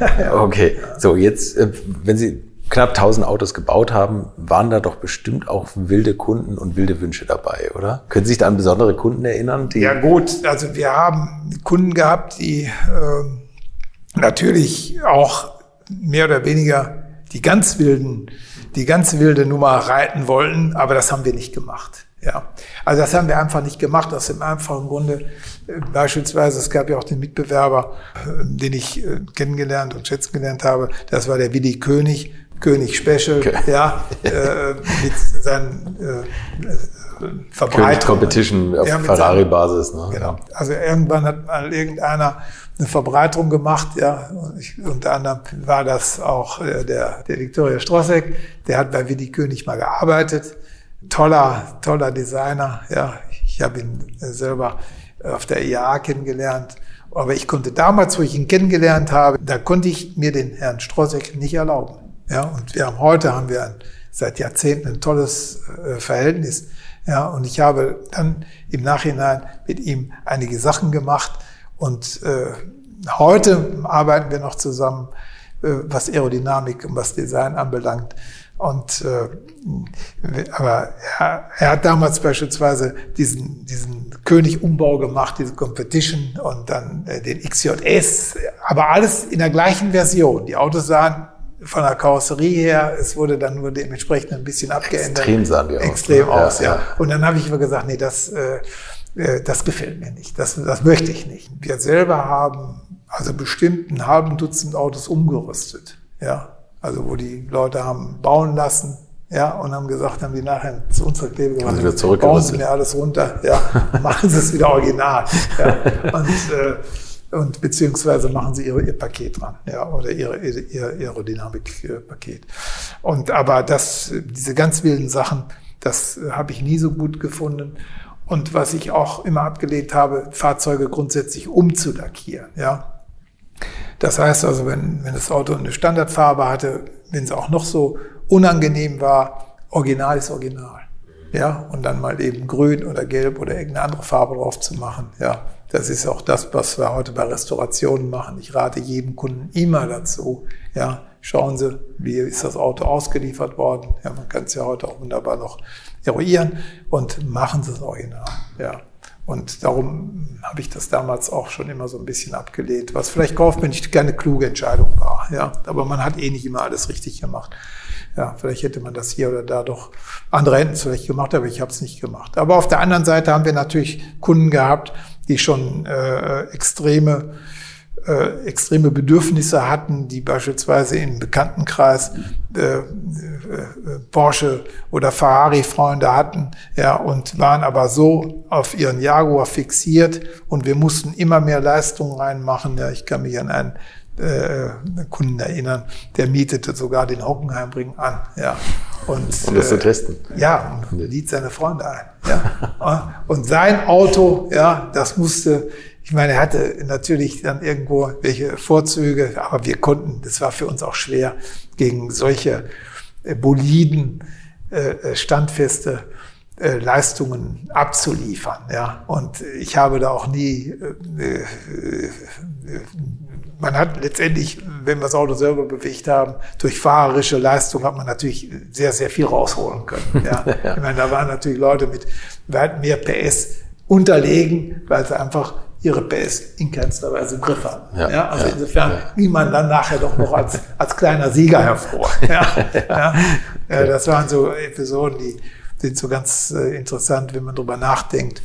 ja. ja, Okay, so jetzt, äh, wenn Sie knapp 1000 Autos gebaut haben, waren da doch bestimmt auch wilde Kunden und wilde Wünsche dabei, oder? Können Sie sich da an besondere Kunden erinnern? ja gut, also wir haben Kunden gehabt, die äh, natürlich auch mehr oder weniger die ganz wilden, die ganz wilde Nummer reiten wollten, aber das haben wir nicht gemacht. Ja, also das haben wir einfach nicht gemacht aus dem einfachen Grunde. Äh, beispielsweise, es gab ja auch den Mitbewerber, äh, den ich äh, kennengelernt und schätzen gelernt habe. Das war der Willi König König Special, okay. ja, äh, mit seinen äh, Verbreitungen. Competition auf ja, Ferrari-Basis. Ne? Genau. Also irgendwann hat mal irgendeiner eine Verbreitung gemacht, ja. Ich, unter anderem war das auch äh, der, der Viktoria Strossek, der hat bei Willi König mal gearbeitet. Toller, toller Designer, ja. Ich habe ihn selber auf der IAA kennengelernt. Aber ich konnte damals, wo ich ihn kennengelernt habe, da konnte ich mir den Herrn Strossek nicht erlauben. Ja, und wir haben heute haben wir ein, seit Jahrzehnten ein tolles äh, Verhältnis. Ja, und ich habe dann im Nachhinein mit ihm einige Sachen gemacht und äh, heute arbeiten wir noch zusammen, äh, was Aerodynamik und was Design anbelangt. Und äh, aber er, er hat damals beispielsweise diesen diesen König-Umbau gemacht, diese Competition und dann äh, den XJS, aber alles in der gleichen Version. Die Autos sahen von der Karosserie her, es wurde dann nur dementsprechend ein bisschen abgeändert. Extrem sahen die aus. Extrem ne? aus, ja. ja. Und dann habe ich immer gesagt, nee, das, äh, äh, das gefällt mir nicht. Das, das möchte ich nicht. Wir selber haben also bestimmt einen halben Dutzend Autos umgerüstet. Ja, also wo die Leute haben bauen lassen, ja, und haben gesagt, haben die nachher zu unserer Klebe gemacht, also bauen Sie mir alles runter, ja, machen Sie es wieder original. Ja, und, äh, und beziehungsweise machen Sie Ihre, Ihr Paket dran, ja, oder Ihre, Ihr Aerodynamik-Paket. Und aber das, diese ganz wilden Sachen, das habe ich nie so gut gefunden. Und was ich auch immer abgelehnt habe, Fahrzeuge grundsätzlich umzulackieren, ja. Das heißt also, wenn, wenn das Auto eine Standardfarbe hatte, wenn es auch noch so unangenehm war, Original ist Original. Ja, und dann mal eben grün oder gelb oder irgendeine andere Farbe drauf zu machen. Ja, das ist auch das, was wir heute bei Restaurationen machen. Ich rate jedem Kunden immer dazu. Ja, schauen Sie, wie ist das Auto ausgeliefert worden. Ja, man kann es ja heute auch wunderbar noch eruieren und machen Sie es original. Ja. Und darum habe ich das damals auch schon immer so ein bisschen abgelehnt, was vielleicht kaufmännisch keine kluge Entscheidung war. Ja, aber man hat eh nicht immer alles richtig gemacht. Ja, vielleicht hätte man das hier oder da doch andere hätten es vielleicht gemacht, aber ich habe es nicht gemacht. Aber auf der anderen Seite haben wir natürlich Kunden gehabt, die schon äh, extreme äh, extreme Bedürfnisse hatten, die beispielsweise im Bekanntenkreis äh, äh, Porsche oder Ferrari-Freunde hatten, ja, und waren aber so auf ihren Jaguar fixiert und wir mussten immer mehr Leistungen reinmachen. Ja, ich kann mich an einen äh, Kunden erinnern, der mietete sogar den Hockenheimring an. Ja. Und, um das zu testen. Ja, und liet seine Freunde ein. Ja. und sein Auto, ja, das musste ich meine, er hatte natürlich dann irgendwo welche Vorzüge, aber wir konnten, das war für uns auch schwer, gegen solche äh, boliden, äh, äh, Leistungen abzuliefern. Ja. Und ich habe da auch nie, man hat letztendlich, wenn wir das Auto selber bewegt haben, durch fahrerische Leistung hat man natürlich sehr, sehr viel rausholen können. Ja. ja. Ich meine, da waren natürlich Leute mit weit mehr PS unterlegen, weil sie einfach ihre PS in keinster Weise im Griff haben. Ja, ja also ja, insofern ja. man dann nachher doch noch als, als kleiner Sieger hervor. Ja, ja. ja. das waren so Episoden, die sind so ganz äh, interessant, wenn man drüber nachdenkt.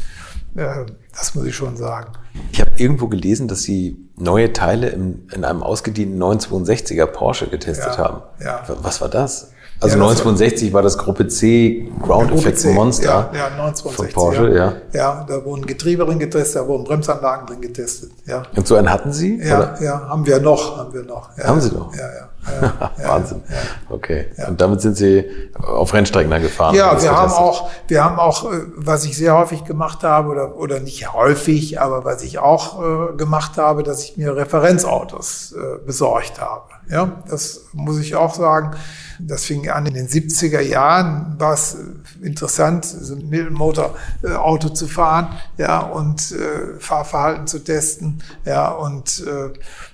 Äh, das muss ich schon sagen. Ich habe irgendwo gelesen, dass Sie neue Teile in, in einem ausgedienten 962er Porsche getestet haben. Ja. Was war das? Also ja, 1960 war das Gruppe C Ground Effect Monster ja, ja, 1960, von Porsche, ja. ja. da wurden Getriebe drin getestet, da wurden Bremsanlagen drin getestet. Ja. Und so einen hatten Sie? Ja, oder? ja, haben wir noch, haben wir noch. Ja, haben Sie noch? Ja, ja. ja Wahnsinn. Okay. Und damit sind Sie auf Rennstrecken dann gefahren? Ja, wir haben auch, wir haben auch, äh, was ich sehr häufig gemacht habe oder oder nicht häufig, aber was ich auch äh, gemacht habe, dass ich mir Referenzautos äh, besorgt habe. Ja, das muss ich auch sagen. Das fing an in den 70er Jahren, war es interessant, so ein Mittelmotor-Auto zu fahren, ja, und äh, Fahrverhalten zu testen, ja, und äh,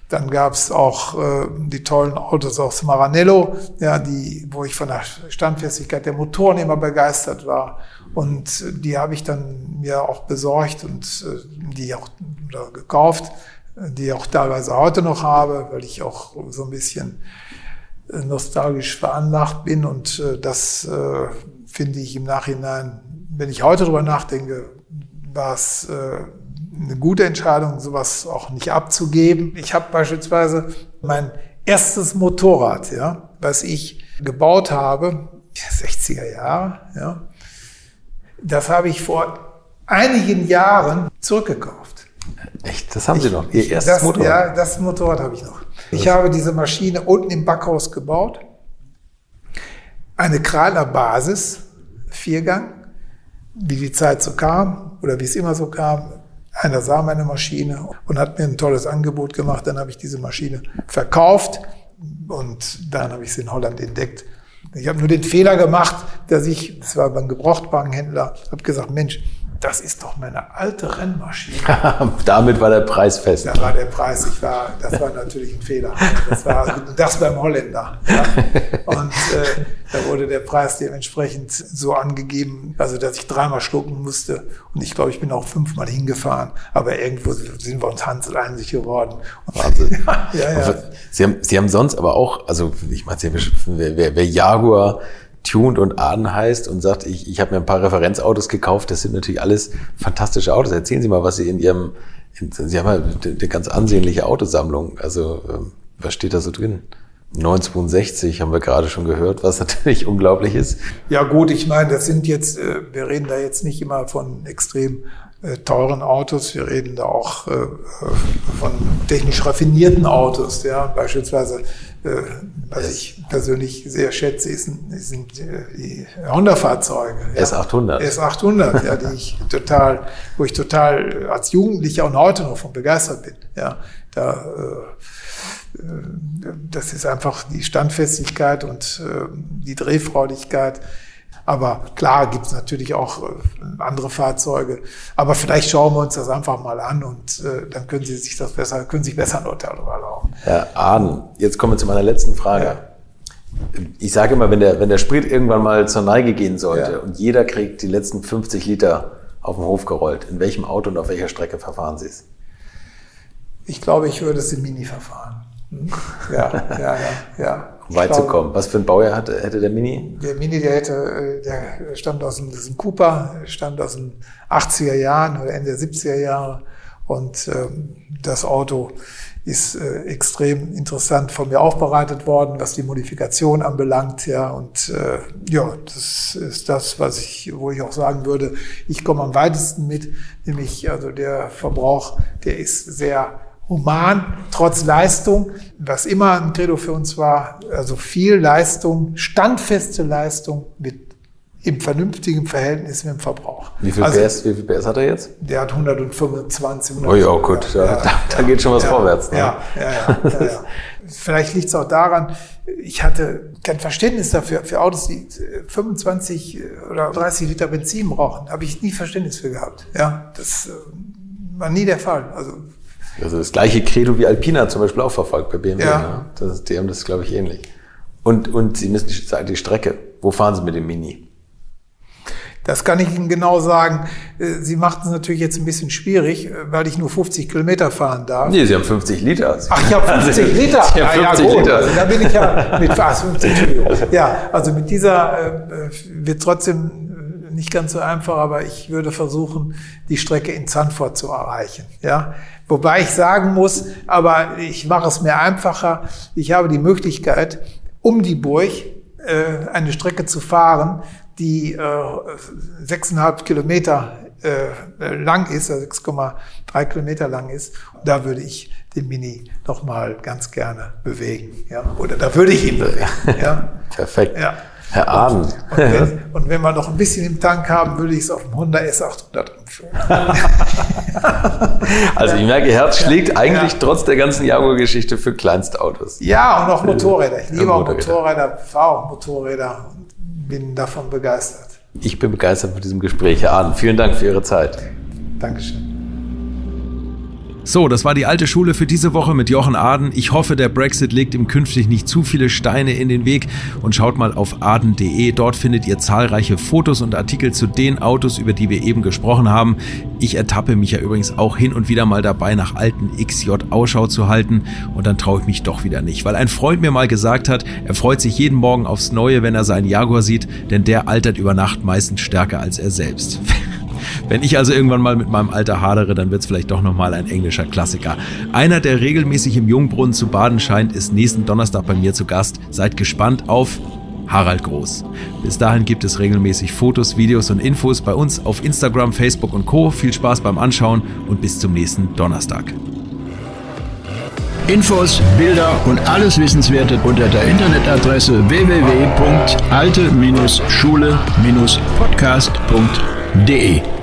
dann gab's auch äh, die tollen Autos aus Maranello, ja, die, wo ich von der Standfestigkeit der Motoren immer begeistert war. Und die habe ich dann mir auch besorgt und äh, die auch oder gekauft, die auch teilweise heute noch habe, weil ich auch so ein bisschen äh, nostalgisch veranlagt bin und äh, das äh, finde ich im Nachhinein, wenn ich heute drüber nachdenke, war es äh, eine gute Entscheidung, sowas auch nicht abzugeben. Ich habe beispielsweise mein erstes Motorrad, ja, was ich gebaut habe, 60er Jahre, ja, das habe ich vor einigen Jahren zurückgekauft. Echt? Das haben Sie noch? Ihr erstes das, Motorrad? Ja, das Motorrad habe ich noch. Ich habe diese Maschine unten im Backhaus gebaut. Eine Krahler Basis, Viergang, wie die Zeit so kam oder wie es immer so kam. Einer sah meine Maschine und hat mir ein tolles Angebot gemacht. Dann habe ich diese Maschine verkauft und dann habe ich sie in Holland entdeckt. Ich habe nur den Fehler gemacht, dass ich, das war beim Gebrauchtwagenhändler, habe gesagt, Mensch, das ist doch meine alte Rennmaschine. Damit war der Preis fest. Da war der Preis, ich war, das war natürlich ein Fehler. Das war das beim Holländer. Ja. Und äh, da wurde der Preis dementsprechend so angegeben, also dass ich dreimal schlucken musste. Und ich glaube, ich bin auch fünfmal hingefahren. Aber irgendwo sind wir uns Hansel einig geworden. Wahnsinn. ja, ja. Sie haben, Sie haben sonst aber auch, also ich meine, wer, wer, wer Jaguar tuned und Aden heißt und sagt, ich, ich habe mir ein paar Referenzautos gekauft. Das sind natürlich alles fantastische Autos. Erzählen Sie mal, was Sie in Ihrem, in, Sie haben ja eine ganz ansehnliche Autosammlung. Also ähm, was steht da so drin? 962 haben wir gerade schon gehört, was natürlich unglaublich ist. Ja gut, ich meine, das sind jetzt, äh, wir reden da jetzt nicht immer von extrem äh, teuren Autos, wir reden da auch äh, von technisch raffinierten Autos, ja, beispielsweise was ich persönlich sehr schätze, sind die Honda-Fahrzeuge. Ja. S800. S800, ja, die ich total, wo ich total als Jugendlicher und heute noch von begeistert bin. Ja, da das ist einfach die Standfestigkeit und äh, die Drehfreudigkeit. Aber klar gibt es natürlich auch äh, andere Fahrzeuge. Aber vielleicht schauen wir uns das einfach mal an und äh, dann können Sie sich das besser, können sich besser ein Urteil darüber erlauben. Herr Ahn, jetzt kommen wir zu meiner letzten Frage. Ja. Ich sage immer, wenn der, wenn der Sprit irgendwann mal zur Neige gehen sollte ja. und jeder kriegt die letzten 50 Liter auf den Hof gerollt, in welchem Auto und auf welcher Strecke verfahren Sie es? Ich glaube, ich würde es im Mini verfahren. Ja, ja, ja, ja. Um weit zu kommen. Was für ein Baujahr hatte, hätte der Mini? Der Mini, der hätte, der stammt aus dem, das ist ein Cooper, stammt aus den 80er Jahren oder Ende der 70er Jahre. Und ähm, das Auto ist äh, extrem interessant von mir aufbereitet worden, was die Modifikation anbelangt, ja. Und äh, ja, das ist das, was ich, wo ich auch sagen würde, ich komme am weitesten mit, nämlich also der Verbrauch, der ist sehr human, trotz Leistung, was immer ein Credo für uns war, also viel Leistung, standfeste Leistung mit im vernünftigen Verhältnis mit dem Verbrauch. Wie viel, also, PS, wie viel PS hat er jetzt? Der hat 125. Oh ja, gut, ja, ja, da, da, geht schon was ja, vorwärts. Ne? Ja, ja, ja. Vielleicht liegt es auch daran, ich hatte kein Verständnis dafür, für Autos, die 25 oder 30 Liter Benzin brauchen. Habe ich nie Verständnis für gehabt. Ja, das äh, war nie der Fall. Also also das gleiche Credo wie Alpina zum Beispiel auch verfolgt bei BMW. Ja. Ne? Das, die haben das, glaube ich, ähnlich. Und, und Sie müssen sagen, die Strecke. Wo fahren Sie mit dem Mini? Das kann ich Ihnen genau sagen. Äh, Sie machten es natürlich jetzt ein bisschen schwierig, äh, weil ich nur 50 Kilometer fahren darf. Nee, Sie haben 50 Liter. Ach, ich habe 50 Liter. Sie haben 50 ja, ja, Liter. Da bin ich ja mit fast 50, Entschuldigung. Ja, also mit dieser äh, wird trotzdem nicht ganz so einfach, aber ich würde versuchen, die Strecke in Zandvoort zu erreichen. Ja, Wobei ich sagen muss, aber ich mache es mir einfacher. Ich habe die Möglichkeit, um die Burg äh, eine Strecke zu fahren, die äh, sechseinhalb Kilometer äh, lang ist, also 6,3 Kilometer lang ist. Und da würde ich den Mini noch mal ganz gerne bewegen. Ja? Oder da würde ich ihn bewegen. Ja? Perfekt. Ja. Herr Ahn. Und, wenn, und, wenn, wir noch ein bisschen im Tank haben, würde ich es auf dem Honda S800 umführen. also ich merke, Ihr Herz schlägt eigentlich ja. trotz der ganzen Jaguar-Geschichte für Kleinstautos. Ja, und auch Motorräder. Ich liebe auch Motorräder, fahre auch Motorräder und bin davon begeistert. Ich bin begeistert von diesem Gespräch, Herr Ahn. Vielen Dank für Ihre Zeit. Dankeschön. So, das war die alte Schule für diese Woche mit Jochen Aden. Ich hoffe, der Brexit legt ihm künftig nicht zu viele Steine in den Weg und schaut mal auf aden.de. Dort findet ihr zahlreiche Fotos und Artikel zu den Autos, über die wir eben gesprochen haben. Ich ertappe mich ja übrigens auch hin und wieder mal dabei, nach alten XJ Ausschau zu halten und dann traue ich mich doch wieder nicht, weil ein Freund mir mal gesagt hat, er freut sich jeden Morgen aufs Neue, wenn er seinen Jaguar sieht, denn der altert über Nacht meistens stärker als er selbst. Wenn ich also irgendwann mal mit meinem Alter hadere, dann wird es vielleicht doch nochmal ein englischer Klassiker. Einer, der regelmäßig im Jungbrunnen zu baden scheint, ist nächsten Donnerstag bei mir zu Gast. Seid gespannt auf Harald Groß. Bis dahin gibt es regelmäßig Fotos, Videos und Infos bei uns auf Instagram, Facebook und Co. Viel Spaß beim Anschauen und bis zum nächsten Donnerstag. Infos, Bilder und alles Wissenswerte unter der Internetadresse www.alte-schule-podcast.de